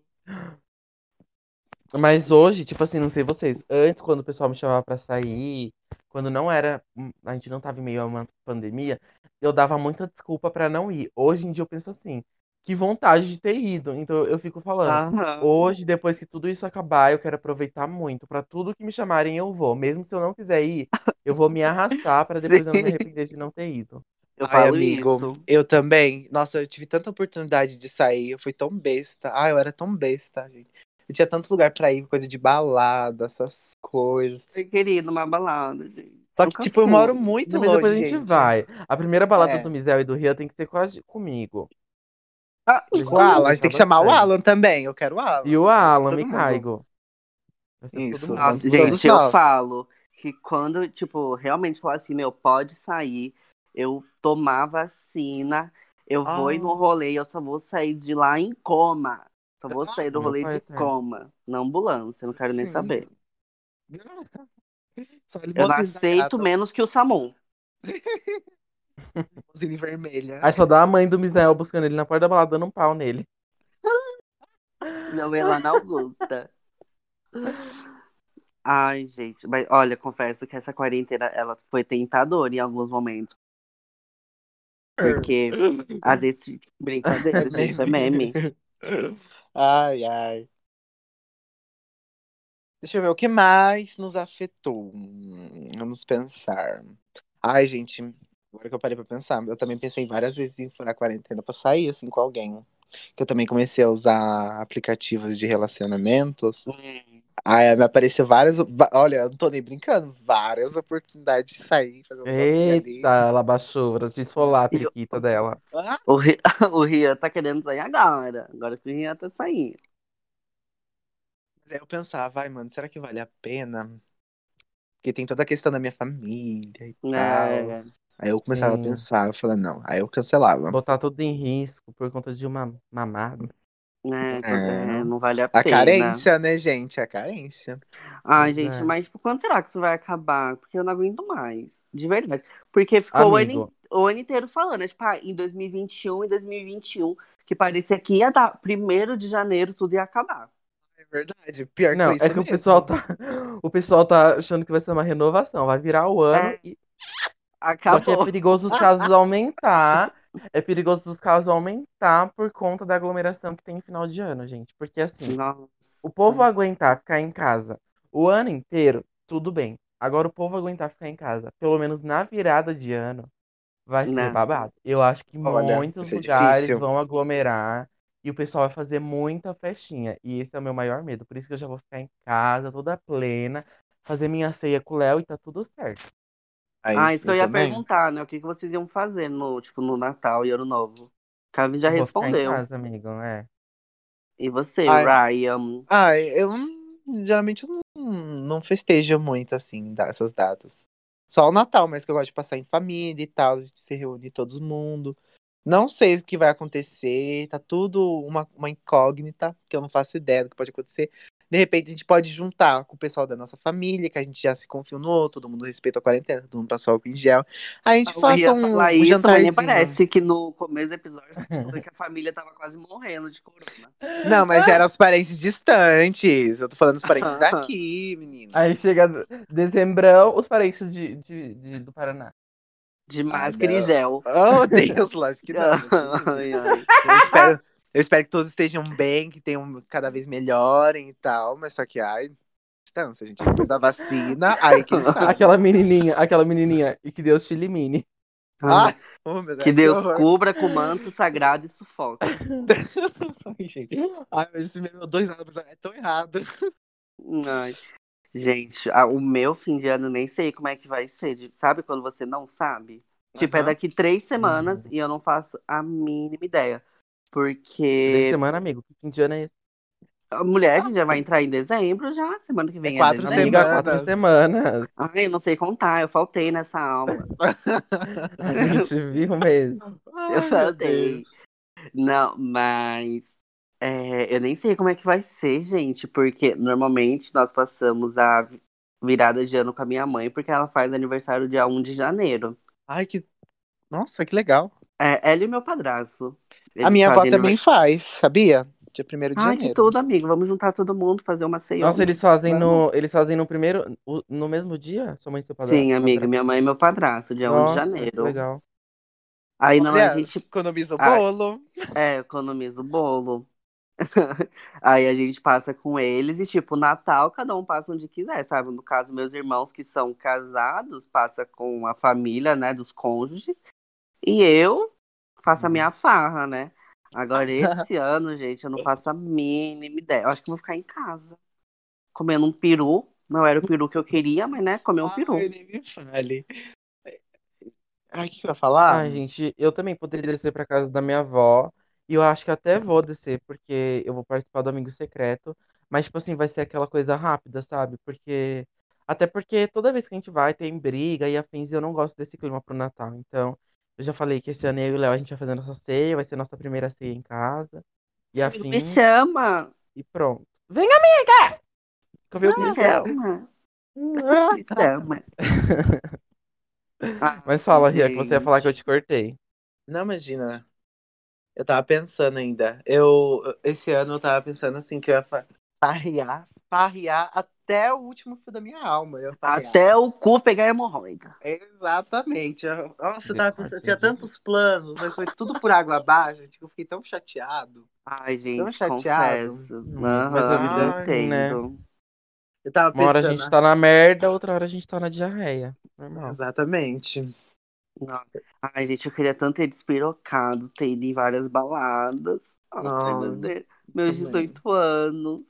Mas hoje, tipo assim, não sei vocês, antes quando o pessoal me chamava pra sair, quando não era, hum, a gente não tava em meio a uma pandemia, eu dava muita desculpa pra não ir. Hoje em dia eu penso assim, que vontade de ter ido. Então eu fico falando, Aham. hoje, depois que tudo isso acabar, eu quero aproveitar muito. Pra tudo que me chamarem, eu vou. Mesmo se eu não quiser ir, eu vou me arrastar pra depois eu não me arrepender de não ter ido. Eu Ai, amigo, isso. eu também. Nossa, eu tive tanta oportunidade de sair, eu fui tão besta. Ai, eu era tão besta, gente. Eu tinha tanto lugar pra ir, coisa de balada, essas coisas. Eu queria ir numa balada, gente. Só que, Nunca tipo, eu fui. moro muito Mas longe, depois a gente gente. vai. A primeira balada É. do Mizel e do Ria tem que ser com a- comigo. Ah, A gente O Alan, a gente tem que chamar o. Alan também. Eu quero o Alan. E o Alan, Todo me mundo. caigo. Vai ser Isso. todo mundo. Nossa, Vamos gente, eu nós. falo que quando, tipo, realmente falar assim, meu, pode sair, eu tomar vacina, eu vou ir no Ah. rolê e eu só vou sair de lá em coma. Só vou sair do rolê de coma. Na ambulância, não quero nem Sim. saber. Só Eu não aceito menos que o Samon. limousine vermelha. Aí só dá a mãe do Misael buscando ele na porta da balada, dando um pau nele. Não é lá na Augusta. Ai, gente, mas olha, confesso que essa quarentena ela foi tentadora em alguns momentos. Porque a desse brincadeira, gente, isso é meme. Ai, ai. Deixa eu ver o que mais nos afetou. Hum, Vamos pensar. Ai, gente, agora que eu parei pra pensar, eu também pensei várias vezes em furar a quarentena pra sair assim com alguém. Que eu também comecei a usar aplicativos de relacionamentos. Aí me apareceu várias. Olha, eu não tô nem brincando, várias oportunidades de sair, fazer um. Eita, ela baixou pra desfolar a E eu- periquita dela. Ah, O, Ri- o Rian tá querendo sair agora. Agora que o Rian tá saindo. Mas aí eu pensava, vai, mano, será que vale a pena? Porque tem toda a questão da minha família e tal. É. Aí eu começava Sim. a pensar, eu falei, não. Aí eu cancelava. Botar tudo em risco por conta de uma mamada. Né? É. É, não vale a, A pena. carência, né, gente? A carência. Ai, gente, é. mas tipo, quando será que isso vai acabar? Porque eu não aguento mais. De verdade. Porque ficou o ano, o ano inteiro falando, né? Tipo, ah, em 2021 e 2021, que parecia que ia dar primeiro de janeiro, tudo ia acabar. É verdade. Pior não, que isso é que o mesmo. pessoal tá. O pessoal tá achando que vai ser uma renovação. Vai virar o ano É. e Só que é Acabou. perigoso os casos aumentar. É perigoso os casos aumentar por conta da aglomeração que tem em final de ano, gente. Porque assim, Nossa. o povo aguentar ficar em casa o ano inteiro, tudo bem. Agora o povo aguentar ficar em casa, pelo menos na virada de ano, vai ser Né. babado. Eu acho que Olha, muitos ser lugares difícil. vão aglomerar e o pessoal vai fazer muita festinha. E esse é o meu maior medo. Por isso que eu já vou ficar em casa, toda plena, fazer minha ceia com o Léo e tá tudo certo. Aí, Ah, isso que eu ia também. perguntar, né? O que, que vocês iam fazer no, tipo, no Natal e Ano Novo? Kevin já Eu vou ficar em respondeu. casa, amigo, é. E você, Ai. Ryan? Ah, eu geralmente eu não, não festejo muito, assim, essas datas. Só o Natal, mas que eu gosto de passar em família e tal, de se reunir todo mundo. Não sei o que vai acontecer, tá tudo uma, uma incógnita, que eu não faço ideia do que pode acontecer. De repente a gente pode juntar com o pessoal da nossa família, que a gente já se confia no outro, todo mundo respeita a quarentena, todo mundo passou álcool em gel. Aí a gente Eu faça ia um, falar um isso, mas jantarzinho. nem parece que no começo do episódio você falou que a família tava quase morrendo de corona. Não, mas eram os parentes distantes. Eu tô falando dos parentes daqui, menino. Aí chega dezembrão, os parentes de, de, de- do Paraná. De máscara e não. gel. Oh, Deus, lógico que não. Ai, ai. Eu espero, eu espero que todos estejam bem, que tenham cada vez melhorem e tal, mas só que, ai, distância, gente. Depois da vacina, aí quem sabe. Aquela menininha, aquela menininha, e que Deus te elimine. Ah, oh, Deus, Que Deus horror. cubra com manto sagrado e sufoca. Ai, gente. Ai, mas esse meu dois anos é tão errado. Ai. Gente, a- o meu fim de ano nem sei como é que vai ser. de- Sabe quando você não sabe? Tipo, é Aham. daqui três semanas e eu não faço a mínima ideia. Três Porque semanas, amigo. Que fim de ano é esse? a mulher a gente já vai entrar em dezembro já. Semana que vem é, quatro dezembro. Semanas. quatro semanas. Ai, eu não sei contar, eu faltei nessa aula. A gente viu mesmo. Ai, Eu faltei. Não, mas é, eu nem sei como é que vai ser, gente, porque normalmente nós passamos a vi- virada de ano com a minha mãe, porque ela faz aniversário dia 1 de janeiro. Ai, que. Nossa, que legal. É, ela e meu padrasto. A minha avó também faz, sabia? Dia 1 de Ai, que janeiro. tudo, amigo. Vamos juntar todo mundo, fazer uma ceia. Nossa, eles fazem no, eles fazem no primeiro, no mesmo dia? Sua mãe e seu padrasto? Sim, amiga, minha mãe e meu padrasto, dia 1 de Nossa, que janeiro. legal. Aí não, a gente economiza o Ai. bolo. é, economiza o bolo. Aí a gente passa com eles e, tipo, Natal, cada um passa onde quiser, sabe? No caso, meus irmãos que são casados, passa com a família, né, dos cônjuges. E eu faço a minha farra, né? Agora, esse ano, gente, eu não faço a mínima ideia. Eu acho que eu vou ficar em casa, comendo um peru. Não era o peru que eu queria, mas, né, comer um peru. Ai, nem me fale. Ai, o que que eu ia falar? Ai, gente, eu também poderia descer pra casa da minha avó. E eu acho que até vou descer, porque eu vou participar do Amigo Secreto. Mas, tipo assim, vai ser aquela coisa rápida, sabe? Porque. Até porque toda vez que a gente vai, tem briga e afins, e eu não gosto desse clima pro Natal. Então, eu já falei que esse ano eu e o Léo a gente vai fazer nossa ceia, vai ser nossa primeira ceia em casa. E Amigo, me chama! e pronto. Vem, amiga! Que eu vi o Me chama! Me chama! Mas fala, Ria, que você ia falar que eu te cortei. Não, imagina. Eu tava pensando ainda. Eu, esse ano eu tava pensando assim que eu ia fa- farrear, farrear até o último fio da minha alma. Eu. Até o cu pegar hemorroida. Exatamente. Eu- Nossa, eu tava pensando, Misericórdia, tinha tantos planos, mas foi tudo por água abaixo, gente, que eu fiquei tão chateado. Ai, gente, chateado. confesso. Mas a vida é Aham, assim, né? Eu tava Uma hora a pensando. gente tá na merda, outra hora a gente tá na diarreia. Normal. Exatamente. Não. Ai, gente, eu queria tanto ter despirocado, ter ido em várias baladas. Ai, meu Nossa, Deus. Meus também. 18 anos.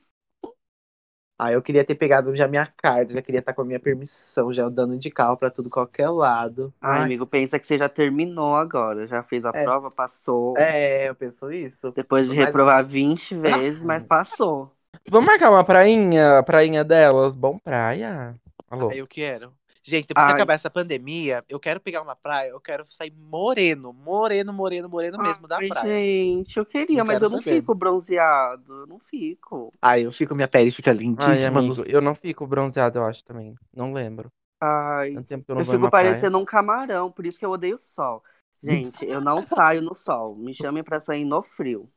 Ah, eu queria ter pegado já minha carta, já queria estar com a minha permissão, já andando de carro pra tudo qualquer lado. Ai, Ai, amigo, pensa que você já terminou agora. Já fez a É. prova, passou. É, eu penso isso. Depois de Mas- reprovar 20 vezes, mas passou. Vamos marcar uma prainha? Prainha delas? Bom praia? Alô? Ah, eu quero. Gente, depois que Ai. acabar essa pandemia, eu quero pegar uma praia, eu quero sair moreno, moreno, moreno, moreno mesmo da Ai, praia. gente, eu queria, Não mas eu não saber. fico bronzeado. Eu não fico. Aí eu fico, minha pele fica Ai, lindíssima. amigo, eu não fico bronzeado, eu acho também. Não lembro. Ai, Tanto tempo que eu não eu fico uma praia. parecendo um camarão, por isso que eu odeio o sol. Gente, eu não saio no sol. Me chamem pra sair no frio.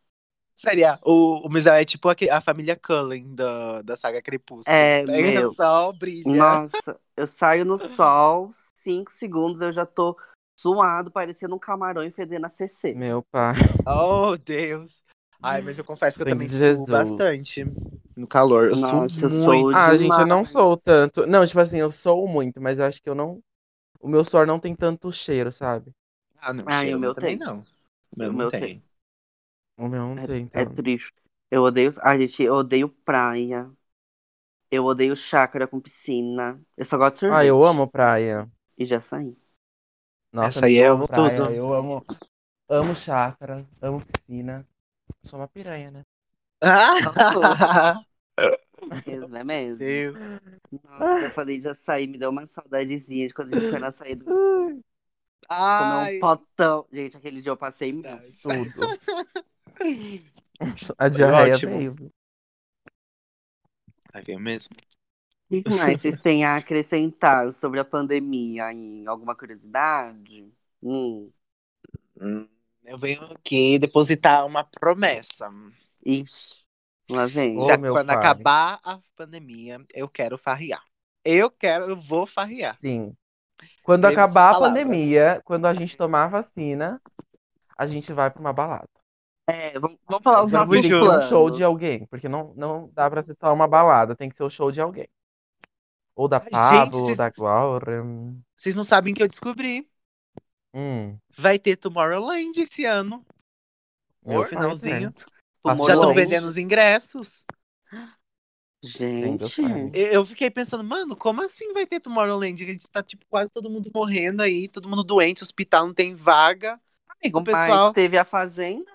Seria, o, o Misael é tipo aque- a família Cullen da, da saga Crepúsculo. É, Pega meu. sol, brilha. Nossa, eu saio no sol, cinco segundos eu já tô suado, parecendo um camarão e fedendo a CC. Meu pai. Oh, Deus. Ai, mas eu confesso que eu Sangue também de suo Jesus. bastante no calor. Eu Nossa, suo eu sou muito. Ah, gente, eu não sou tanto. Não, tipo assim, eu sou muito, mas eu acho que eu não. O meu suor não tem tanto cheiro, sabe? Ah, não, Ai, cheiro, o meu também tem. não. O meu O não meu tem. tem. O meu não tem, É então. triste. Eu odeio. Ai, gente, eu odeio praia. Eu odeio chácara com piscina. Eu só gosto de sorvete. Ah, eu amo praia. E já saí. Nossa, Essa aí eu amo praia, tudo. Eu amo, amo chácara, amo piscina. Sou uma piranha, né? Mesmo, é mesmo. Deus. Nossa, eu falei de açaí, me deu uma saudadezinha de quando a gente foi na saída comer um potão. Gente, aquele dia eu passei. Tudo. A diarreia ótimo. veio. Tá mesmo? O que mais vocês têm a acrescentar sobre a pandemia? Em alguma curiosidade? Hum. Hum, Eu venho aqui depositar uma promessa. Ixi, lá vem. Ô, meu quando pai. acabar a pandemia, eu quero farrear. Eu quero, eu vou farrear. Sim. Quando Escreva acabar a palavras. pandemia, quando a gente tomar a vacina, a gente vai pra uma balada. É, vamos, vamos falar os Vamos nossos Tem que ter um planos. show de alguém, porque não, não dá pra ser só uma balada, tem que ser o show de alguém. Ou da Ai, Pablo, ou vocês- da Glória. Vocês não sabem o que eu descobri. Hum, Vai ter Tomorrowland esse ano. meu No finalzinho. pai, né? Já estão vendendo os ingressos. Gente, eu fiquei pensando, mano, como assim vai ter Tomorrowland? A gente tá, tipo, quase todo mundo morrendo aí, todo mundo doente, hospital não tem vaga. amigo, o pessoal- mas teve a Fazenda,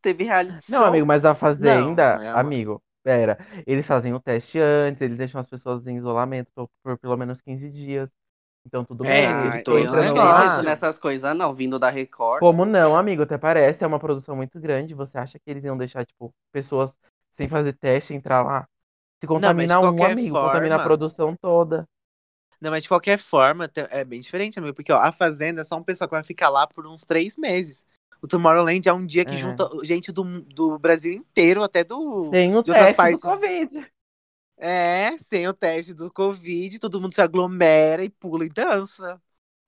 teve reality Não, show. amigo, mas a Fazenda, Não, é- amigo, pera, eles fazem o teste antes, eles deixam as pessoas em isolamento por, por pelo menos 15 dias. Então tudo É, bem, Ah, ele então não é ar. acredito nessas coisas, não, vindo da Record. Como não, amigo? Até parece, é uma produção muito grande. Você acha que eles iam deixar, tipo, pessoas sem fazer teste entrar lá? Se contamina de um, amigo, contamina a forma- produção toda. Não, mas de qualquer forma, é bem diferente, amigo, porque ó, a Fazenda é só um pessoal que vai ficar lá por uns três meses. O Tomorrowland é um dia que É. junta gente do, do Brasil inteiro, até do. Sem o teste partes. do Covid. É, sem o teste do Covid, todo mundo se aglomera e pula e dança.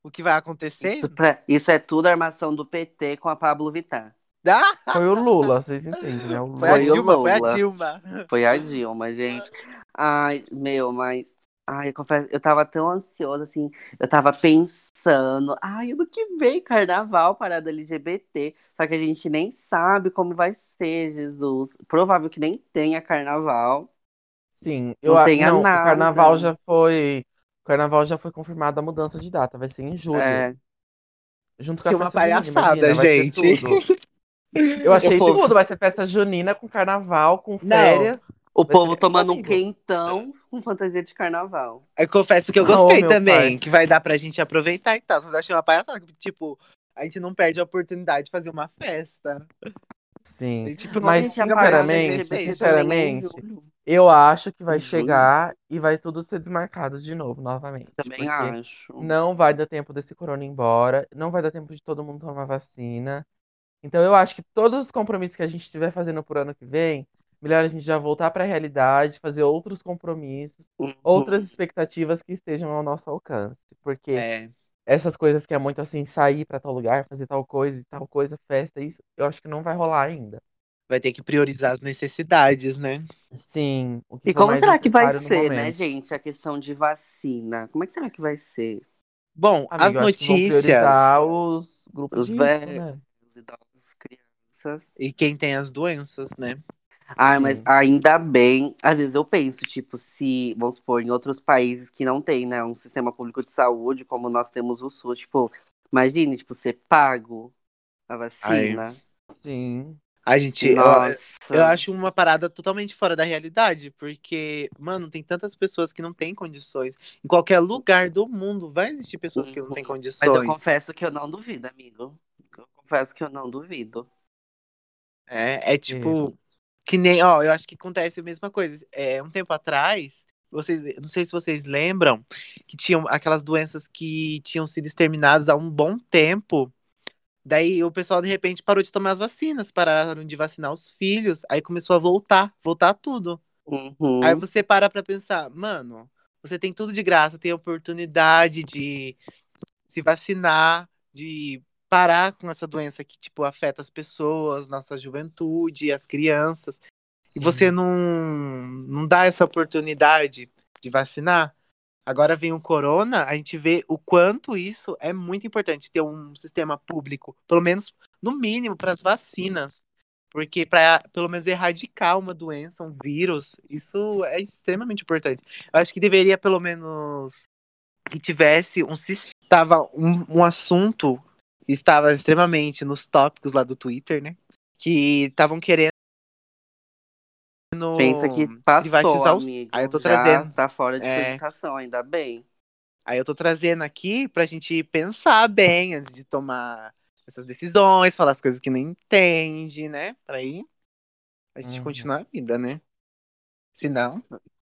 O que vai acontecer? Isso, pra- isso é tudo armação do PT com a Pablo Vittar. Ah, Foi o Lula, vocês entendem, né? O foi a Foi o Dilma, foi a Lula. Dilma. Foi a Dilma, gente. Ai, meu, mas. Ai, eu confesso, eu tava tão ansiosa, assim. Eu tava pensando. Ai, ano que vem, carnaval, parada LGBT. Só que a gente nem sabe como vai ser, Jesus. Provável que nem tenha carnaval. Sim, Não eu a- tenha não, o nada. carnaval já foi. O carnaval já foi confirmada a mudança de data, vai ser em julho. É, Junto com a Que uma festa junina, palhaçada, ser gente. Eu achei O isso povo- tudo, vai ser festa junina com carnaval, com Não. férias. o Vai povo tomando um quentão com fantasia de carnaval. Eu confesso que eu Ah, gostei meu também, pai. que vai dar pra gente aproveitar e tal. Mas eu achei uma palhaçada, tipo, a gente não perde a oportunidade de fazer uma festa. Sim. E, tipo, Mas, sinceramente, sinceramente. Eu acho que vai julho. chegar e vai tudo ser desmarcado de novo, novamente. Também acho. não vai dar tempo desse corona ir embora, não vai dar tempo de todo mundo tomar vacina. Então eu acho que todos os compromissos que a gente estiver fazendo por ano que vem, melhor a gente já voltar para a realidade, fazer outros compromissos, Uhum. outras expectativas que estejam ao nosso alcance. Porque É, essas coisas que é muito assim, sair para tal lugar, fazer tal coisa e tal coisa, festa, isso, eu acho que não vai rolar ainda. vai ter que priorizar as necessidades, né? Sim, o que E como será que vai ser, né, gente, a questão de vacina? Como é que será que vai ser? Bom, Amigo, as notícias os grupos Os velhos. né? Os idosos, crianças. e quem tem as doenças, né? Ai, mas ainda bem, às vezes eu penso, tipo, se, vamos supor, em outros países que não tem, né, um sistema público de saúde, como nós temos o SUS, tipo, imagine, tipo, ser pago a vacina. Sim. A gente, eu, Nossa. eu acho uma parada totalmente fora da realidade, porque, mano, tem tantas pessoas que não têm condições. Em qualquer lugar do mundo vai existir pessoas que não têm Mas eu condições. confesso que eu não duvido, amigo. Eu confesso que eu não duvido. É, é tipo, que nem, ó, eu acho que acontece a mesma coisa. É, um tempo atrás, vocês, não sei se vocês lembram, que tinham aquelas doenças que tinham sido exterminadas há um bom tempo. Daí o pessoal, de repente, parou de tomar as vacinas, pararam de vacinar os filhos, aí começou a voltar, voltar tudo. Uhum. Aí você para pra pensar, mano, você tem tudo de graça, tem a oportunidade de se vacinar, de parar com essa doença que, tipo, afeta as pessoas, nossa juventude, as crianças, e você não, não dá essa oportunidade de vacinar. Agora vem o corona, a gente vê o quanto isso é muito importante ter um sistema público, pelo menos no mínimo para as vacinas. Porque para pelo menos erradicar uma doença, um vírus, isso é extremamente importante. Eu acho que deveria pelo menos que tivesse um estava um, um assunto estava extremamente nos tópicos lá do Twitter, né? Que estavam querendo Pensa que passou, privatizar os- amigo. Aí eu tô trazendo. tá fora de É. ainda bem. Aí eu tô trazendo aqui pra gente pensar bem antes de tomar essas decisões, falar as coisas que não entende, né? Pra aí a gente Uhum. continuar a vida, né? Se não.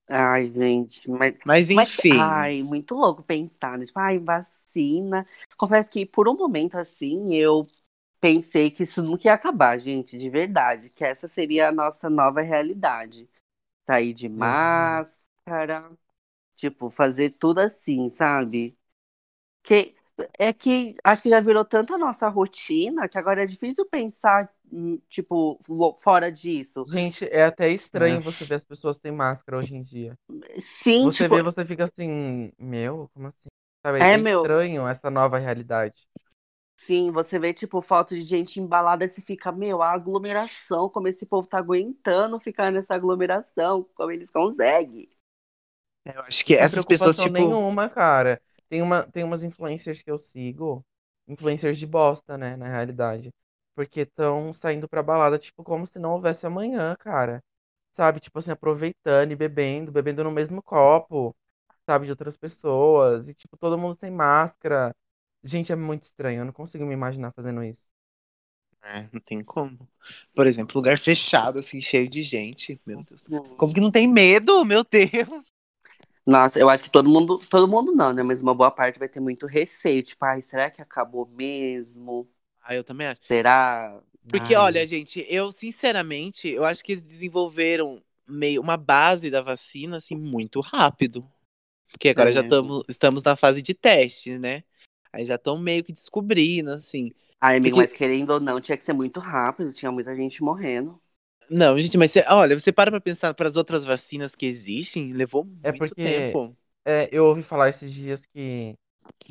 Ai, gente, mas... Mas mas, enfim. ai, muito louco pensar, né? Tipo, ai, vacina. Confesso que por um momento, assim, eu pensei que isso nunca ia acabar, gente, de verdade. Que essa seria a nossa nova realidade. Sair de Deus máscara, tipo, fazer tudo assim, sabe? Que é que acho que já virou tanto a nossa rotina que agora é difícil pensar, hum, tipo, fora disso. Gente, é até estranho você ver as pessoas sem máscara hoje em dia. Sim, Você tipo, vê, você fica assim, meu, como assim? Sabe, É, é meu. estranho essa nova realidade. sim, você vê, tipo, foto de gente embalada e você fica, meu, a aglomeração, como esse povo tá aguentando ficar nessa aglomeração, como eles conseguem. Eu acho que Sem essas pessoas, tipo. nenhuma, cara. Tem, uma, tem umas influencers que eu sigo, influencers de bosta, né, na realidade. Porque estão saindo pra balada, tipo, como se não houvesse amanhã, cara. Sabe, tipo assim, aproveitando e bebendo, bebendo no mesmo copo, sabe, de outras pessoas. E, tipo, todo mundo sem máscara. Gente, é muito estranho, eu não consigo me imaginar fazendo isso. É, não tem como. Por exemplo, lugar fechado, assim, cheio de gente. Meu Deus. Como que não tem medo? Meu Deus. Nossa, eu acho que todo mundo, todo mundo não, né? Mas uma boa parte vai ter muito receio, tipo, ai, será que acabou mesmo? Ah, eu também acho. Será? Porque, Ai, olha, gente, eu sinceramente, eu acho que eles desenvolveram meio uma base da vacina assim muito rápido. Porque agora É. já tamo, estamos na fase de teste, né? Aí já estão meio que descobrindo, assim. Ai, amigo, Porque- mas querendo ou não, tinha que ser muito rápido, tinha muita gente morrendo. Não, gente, mas cê- olha, você para pra pensar para as outras vacinas que existem, levou É muito porque- tempo. É, eu ouvi falar esses dias que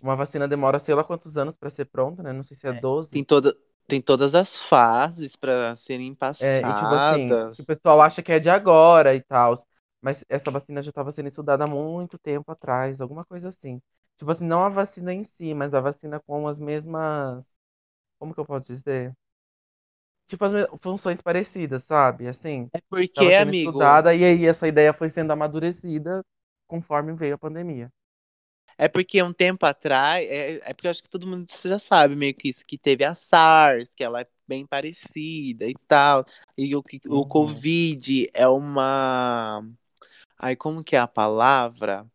uma vacina demora sei lá quantos anos pra ser pronta, né? Não sei se é É, 12. Tem, toda, tem todas as fases para serem É, passadas. e tipo assim, o pessoal acha que é de agora e tal. Mas essa vacina já estava sendo estudada há muito tempo atrás, alguma coisa assim. Tipo assim, não a vacina em si, mas a vacina com as mesmas. Como que eu posso dizer? Tipo, as funções parecidas, sabe? Assim, É porque, tava sendo amigo, estudada e aí essa ideia foi sendo amadurecida conforme veio a pandemia. É porque um tempo atrás, é, é porque eu acho que todo mundo já sabe meio que isso, que teve a SARS, que ela é bem parecida e tal. E o, que- o Uhum. Covid é uma. Ai, como que é a palavra?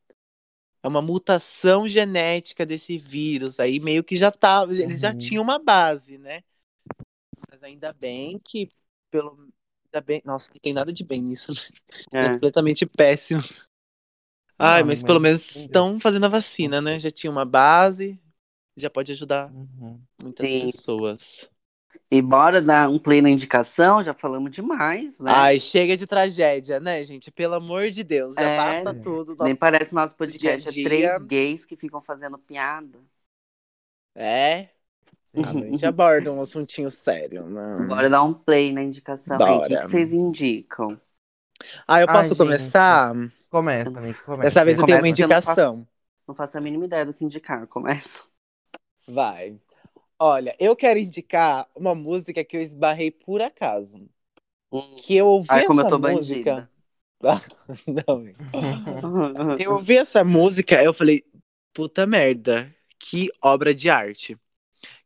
É uma mutação genética desse vírus. Aí meio que já tá. Eles já Uhum. tinham uma base, né? Mas ainda bem que, pelo. Ainda bem, nossa, não tem nada de bem nisso. né? É. Completamente péssimo. Ai, Não, mas mas pelo menos estão fazendo a vacina, né? Já tinha uma base, já pode ajudar Uhum. muitas Sim. pessoas. E bora dar um play na indicação, já falamos demais, né? Ai, chega de tragédia, né, gente? Pelo amor de Deus, já É, basta tudo. Nem parece nosso dia podcast, é dia- três gays que ficam fazendo piada. É. Ah, mas a gente aborda um assuntinho sério, né? Bora dar um play na indicação aí. O que, vocês indicam? Ah, eu Ai, posso gente. começar? Começa, amigo, começa. Dessa vez eu tenho uma eu não indicação. Não faço a mínima ideia do que indicar. Começa. Vai. Olha, eu quero indicar uma música que eu esbarrei por acaso. Hum. Que eu ouvi Ai, como eu essa tô música. Não. Eu ouvi essa música, eu falei, puta merda, que obra de arte.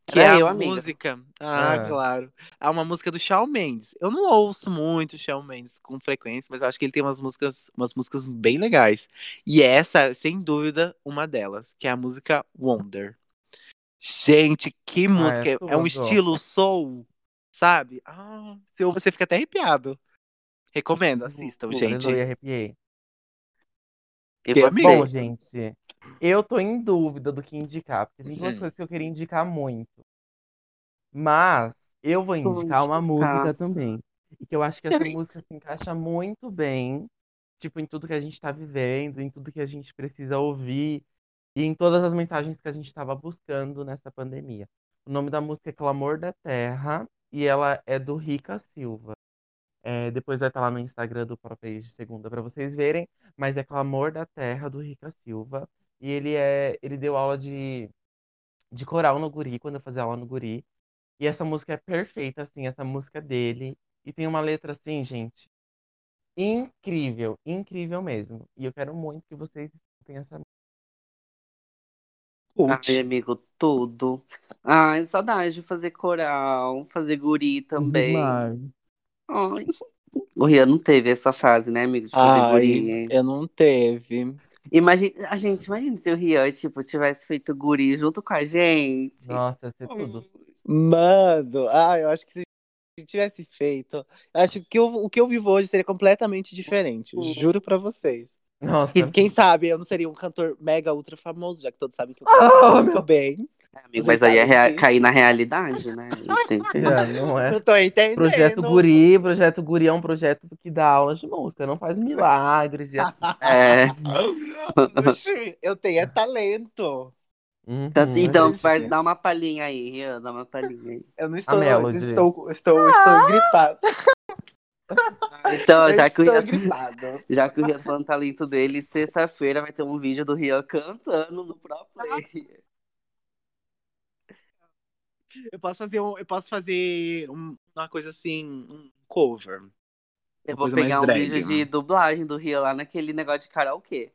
Que Era é eu, a amiga. música. Ah, É. claro. É uma música do Shawn Mendes. Eu não ouço muito o Shawn Mendes com frequência, mas eu acho que ele tem umas músicas, umas músicas bem legais. E essa, sem dúvida, uma delas, que é a música Wonder. Gente, que música! é, um tudo. estilo soul, sabe? Ah, se ouve, você fica até arrepiado. Recomendo, assistam, gente. Eu arrepiei. E Que você? amigo? Bom, gente, eu tô em dúvida do que indicar, porque tem duas Hum. coisas que eu queria indicar muito. Mas eu vou indicar uma música também. E que eu acho que essa música se encaixa muito bem, tipo, em tudo que a gente tá vivendo, em tudo que a gente precisa ouvir e em todas as mensagens que a gente estava buscando nessa pandemia. O nome da música é Clamor da Terra e ela é do Rica Silva. É, depois vai estar lá no Instagram do Propage de segunda para vocês verem, mas é Clamor da Terra do Rica Silva. E ele é. Ele deu aula de, de coral no Guri, quando eu fazia aula no Guri. E essa música é perfeita, assim, essa música dele. E tem uma letra assim, gente. Incrível, incrível mesmo. E eu quero muito que vocês escutem essa. Cult. Ai, amigo, tudo. Ai, saudade de fazer coral, fazer guri também. Demais. Ai. O Rian não teve essa fase, né, amigo, de fazer Ai, guri. eu não teve. Imagina, a gente, imagina se o Rian, tipo, tivesse feito guri junto com a gente. Nossa, ia ser tudo. Mano, ah, eu acho que se tivesse feito, acho que eu- o que eu vivo hoje seria completamente diferente. Juro pra vocês. Nossa. E quem sabe eu não seria um cantor mega ultra famoso, já que todos sabem que eu Oh, canto muito meu- bem. É, amigo, mas aí é rea- cair na realidade, né? Já, não é? Eu tô entendendo. Projeto Guri, Projeto Guri é um projeto que dá aulas de música, não faz milagres. E... É. Eu tenho é talento. Uhum, Então, gente. faz, dá uma palhinha aí, Rian, dá uma palhinha aí. Eu não estou, estou, estou, estou gripado. Então, já que, o Rian, já que o Rian tá falando talento dele, sexta-feira vai ter um vídeo do Rian cantando no Pro Play. Eu posso fazer, um, eu posso fazer um- uma coisa assim, um cover. Eu vou pegar um drag, vídeo né? de dublagem do Rian lá naquele negócio de karaokê.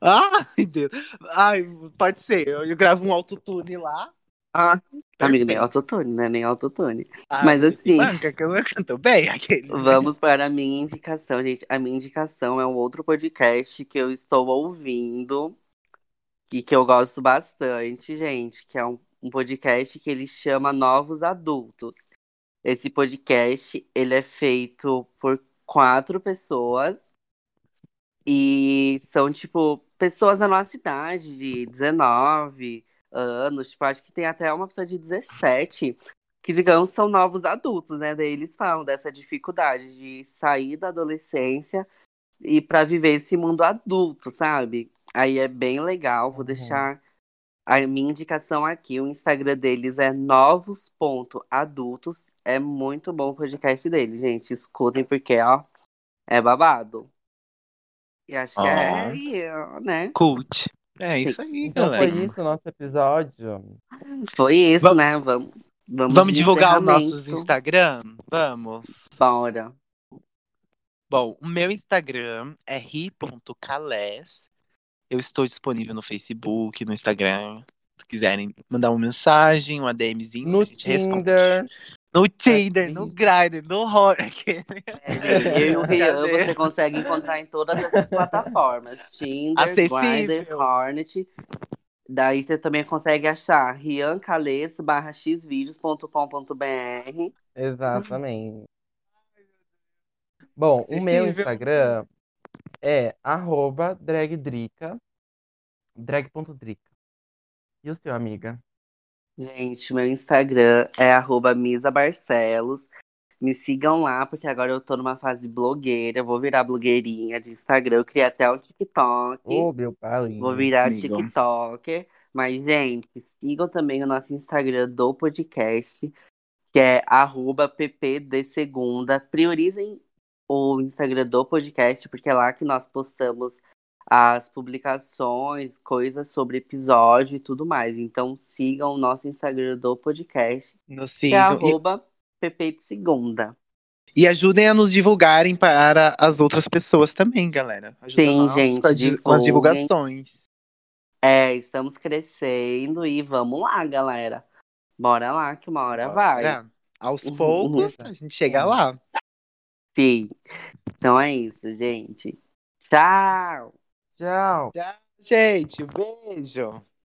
Ai, Deus. Ai, pode ser. Eu, eu gravo um autotune lá. Ah, amigo, nem autotune, né? Nem autotune. Ah, Mas assim- Banca, que eu canto bem aquele. Vamos para a minha indicação, gente. A minha indicação é um outro podcast que eu estou ouvindo e que eu gosto bastante, gente, que é um, um podcast que ele chama Novos Adultos. Esse podcast, ele é feito por quatro pessoas e são, tipo, pessoas da nossa idade, de 19 anos, tipo, acho que tem até uma pessoa de 17 que, digamos, são novos adultos, né? Daí eles falam dessa dificuldade de sair da adolescência e para viver esse mundo adulto, sabe? Aí é bem legal, vou Uhum. deixar a minha indicação aqui. O Instagram deles é novos.adultos. É muito bom o podcast deles, gente. Escutem porque, ó, é babado. E acho que Ó. é, né? Cult. É isso aí, Então galera. foi isso o nosso episódio. Foi isso, Vamos- né? Vamos, vamos, Vamos divulgar os nossos Instagram? Vamos. Bora. Bom, o meu Instagram é ri.cales. Eu estou disponível no Facebook, no Instagram. Se quiserem mandar uma mensagem, uma DMzinha, No a gente responde. Tinder. No Tinder, Aqui. no Grindr, no Horror. É, eu e o Rian, você consegue encontrar em todas essas plataformas. Tinder, Acessível. Grindr, Hornet. Daí você também consegue achar riancales barra xvideos.com.br. Exatamente. Bom, o meu. Instagram é arroba dragdrica, drag.drica. E o seu, amiga? Gente, meu Instagram é arroba Misa Barcelos. Me sigam lá, porque agora eu tô numa fase blogueira. Eu vou virar blogueirinha de Instagram. Eu criei até o TikTok. Ô, meu pai. Vou virar amigo. TikToker. Mas, gente, sigam também o nosso Instagram do podcast, que é arroba ppdsegunda. Priorizem o Instagram do podcast, porque é lá que nós postamos as publicações, coisas sobre episódio e tudo mais. Então sigam o nosso Instagram do podcast, Nos que é. E, arroba de segunda. e ajudem a nos divulgarem para as outras pessoas também, galera. Ajuda Sim, gente, com, divulguem. as divulgações. É, estamos crescendo e vamos lá, galera. Bora lá, que uma hora vai. Bora. Aos Uhum, poucos, a gente chega lá. Sim. Então é isso, gente. Tchau! Tchau. Tchau, gente. Beijo.